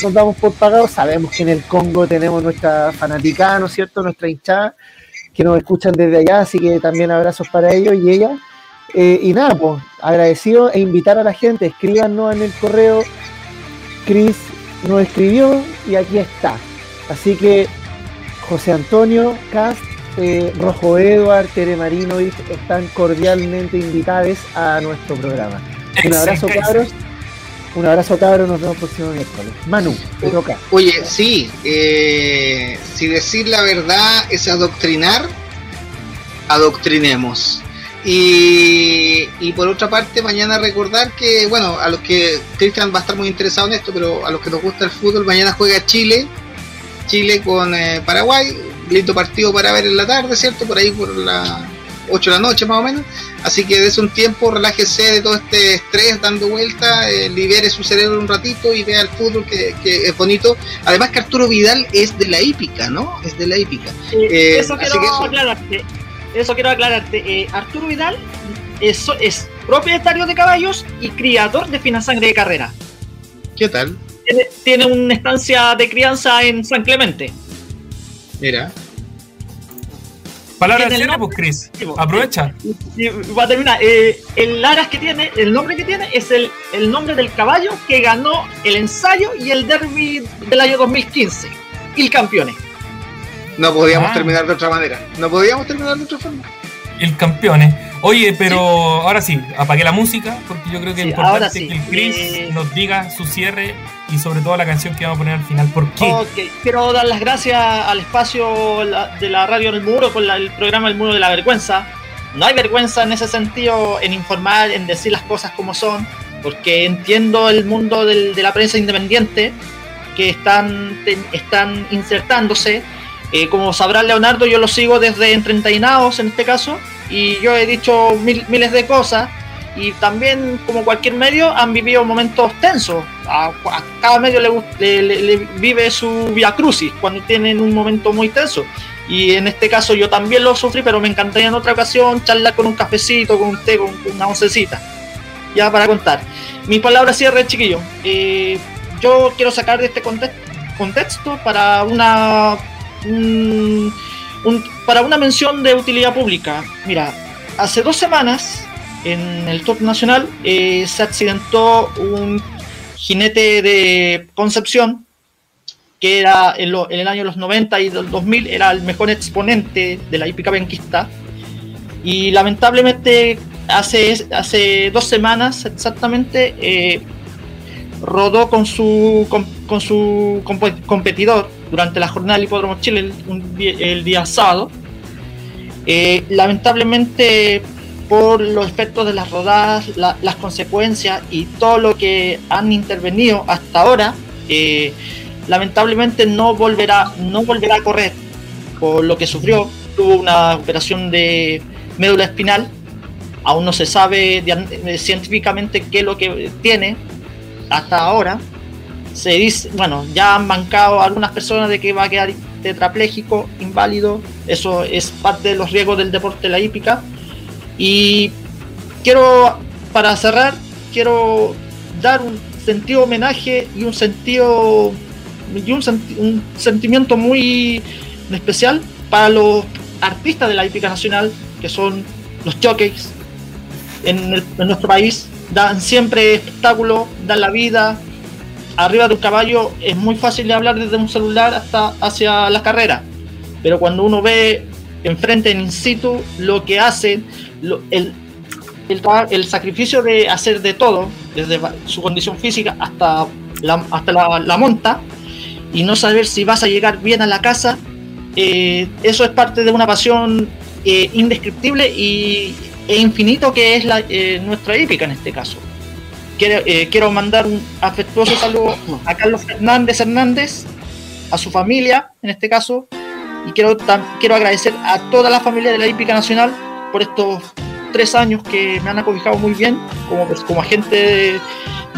nos damos por pagados. Sabemos que en el Congo tenemos nuestra fanaticada, ¿no es cierto? Nuestra hinchada, que nos escuchan desde allá, así que también abrazos para ellos y ella. Eh, y nada, pues agradecido e invitar a la gente, escríbanos en el correo. Chris nos escribió y aquí está. Así que José Antonio Cast, eh, Rojo Edward, Tere Marinovic están cordialmente invitados a nuestro programa. Un abrazo, cabros. Un abrazo, cabros. Nos vemos el próximo miércoles. Manu, te toca. Oye, sí. Eh, si decir la verdad es adoctrinar, adoctrinemos. Y, y, por otra parte, mañana recordar que, bueno, a los que Cristian va a estar muy interesado en esto, pero a los que nos gusta el fútbol, mañana juega Chile Chile con eh, Paraguay, lindo partido para ver en la tarde, ¿cierto? Por ahí por las 8 de la noche más o menos. Así que des un tiempo, relájese de todo este estrés dando vuelta, eh, libere su cerebro un ratito y vea el fútbol que, es bonito. Además que Arturo Vidal es de la hípica, ¿no? Es de la hípica. Eh, eso, quiero aclararte, eso quiero aclararte. Arturo Vidal es, es propietario de caballos y criador de fina sangre de carrera. ¿Qué tal? tiene, una estancia de crianza en San Clemente. Mira. Palabra de cierre, pues, Chris. Aprovecha. Y, va a terminar. Eh, el Aras que tiene, el nombre que tiene es el, el nombre del caballo que ganó el ensayo y el derby del año 2015. Y el campeón. No podíamos ah. terminar de otra manera. No podíamos terminar de otra forma. El campeones. Oye, pero ahora sí, apagué la música porque yo creo que es importante que el Chris eh, nos diga su cierre y sobre todo la canción que vamos a poner al final. ¿Por qué? Quiero dar las gracias al espacio de la radio El Muro con el programa El Muro de la Vergüenza. No hay vergüenza en ese sentido, en informar, en decir las cosas como son, porque entiendo el mundo de la prensa independiente que están, están insertándose. Eh, como sabrá Leonardo, yo lo sigo desde Entrenados en este caso y yo he dicho miles de cosas y también como cualquier medio han vivido momentos tensos. A, cada medio le, vive su via crucis cuando tienen un momento muy tenso. Y en este caso yo también lo sufrí, pero me encantaría en otra ocasión charlar con un cafecito, con un té, con una oncecita. Ya para contar. Mi palabra cierre, chiquillo. Eh, yo quiero sacar de este contexto para una para una mención de utilidad pública. Mira, hace dos semanas en el Top Nacional eh, se accidentó un jinete de Concepción que era en, el año los 90 y del 2000 era el mejor exponente de la hípica benquista y lamentablemente hace, hace dos semanas exactamente eh, rodó con su, con, su competidor durante la jornada del Hipódromo Chile el, día, sábado. Eh, lamentablemente, por los efectos de las rodadas, las consecuencias y todo lo que han intervenido hasta ahora, eh, lamentablemente no volverá, no volverá a correr por lo que sufrió. Tuvo una operación de médula espinal. Aún no se sabe científicamente qué es lo que tiene, hasta ahora se dice, bueno, ya han bancado algunas personas de que va a quedar tetrapléjico, inválido, eso es parte de los riesgos del deporte de la hípica. Y quiero, para cerrar, quiero dar un sentido homenaje y un sentido y un, sentimiento muy especial para los artistas de la hípica nacional, que son los jockeys en, en nuestro país, dan siempre espectáculo, dan la vida. Arriba de un caballo es muy fácil de hablar desde un celular hasta hacia la carrera, pero cuando uno ve enfrente en in situ lo que hacen, el, el, sacrificio de hacer de todo, desde su condición física hasta la, hasta la, monta, y no saber si vas a llegar bien a la casa, eh, eso es parte de una pasión eh, indescriptible y e infinito que es la, eh, nuestra hípica en este caso. Quiero, eh, quiero mandar un afectuoso saludo a Carlos Fernández Hernández, a su familia en este caso, y quiero, quiero agradecer a toda la familia de la hípica nacional por estos tres años que me han acobijado muy bien como, como agente de,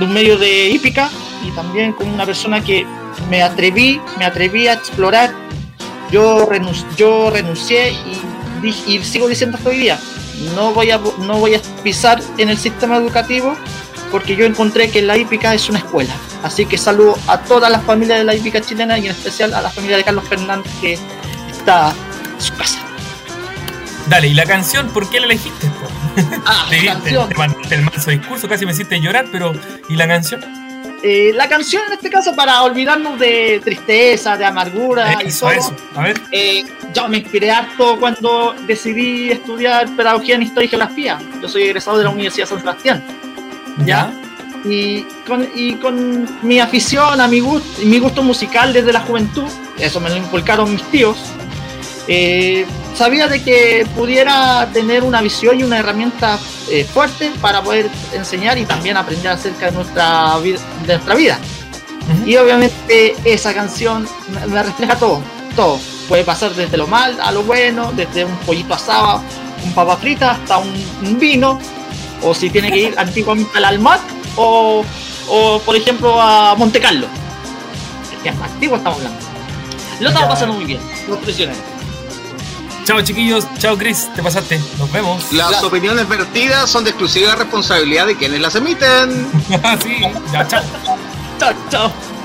un medio de hípica y también como una persona que me atreví, me atreví a explorar. Yo, yo renuncié y, y sigo diciendo hasta hoy día, no voy a no voy a pisar en el sistema educativo porque yo encontré que la hípica es una escuela. Así que saludo a todas las familias de la hípica chilena y en especial a la familia de Carlos Fernández que está en su casa. Dale, ¿y la canción por qué la elegiste? Ah, te, canción. Te, el manso discurso, casi me hiciste llorar, pero ¿y la canción? Eh, la canción en este caso para olvidarnos de tristeza, de amargura y todo. A ver. Eh, yo me inspiré harto cuando decidí estudiar pedagogía en historia y geografía. Yo soy egresado de la Universidad de San Sebastián. ¿Ya? Y con, y con mi afición, a mi gusto, mi gusto musical desde la juventud, eso me lo inculcaron mis tíos, eh, sabía de que pudiera tener una visión y una herramienta eh, fuerte para poder enseñar y también aprender acerca de nuestra vida. De nuestra vida. Y obviamente esa canción me refleja todo, todo. Puede pasar desde lo mal a lo bueno, desde un pollito asado, un papa frita, hasta un, vino, o si tiene que ir antiguamente al Almat, o, o por ejemplo a Monte Carlo. Que es más antiguo estamos hablando. Lo estamos pasando muy bien, los prisioneros. Chao chiquillos, chao Chris, te pasaste, nos vemos. Las opiniones vertidas son de exclusiva responsabilidad de quienes las emiten. sí, ya, chao. chao, chao.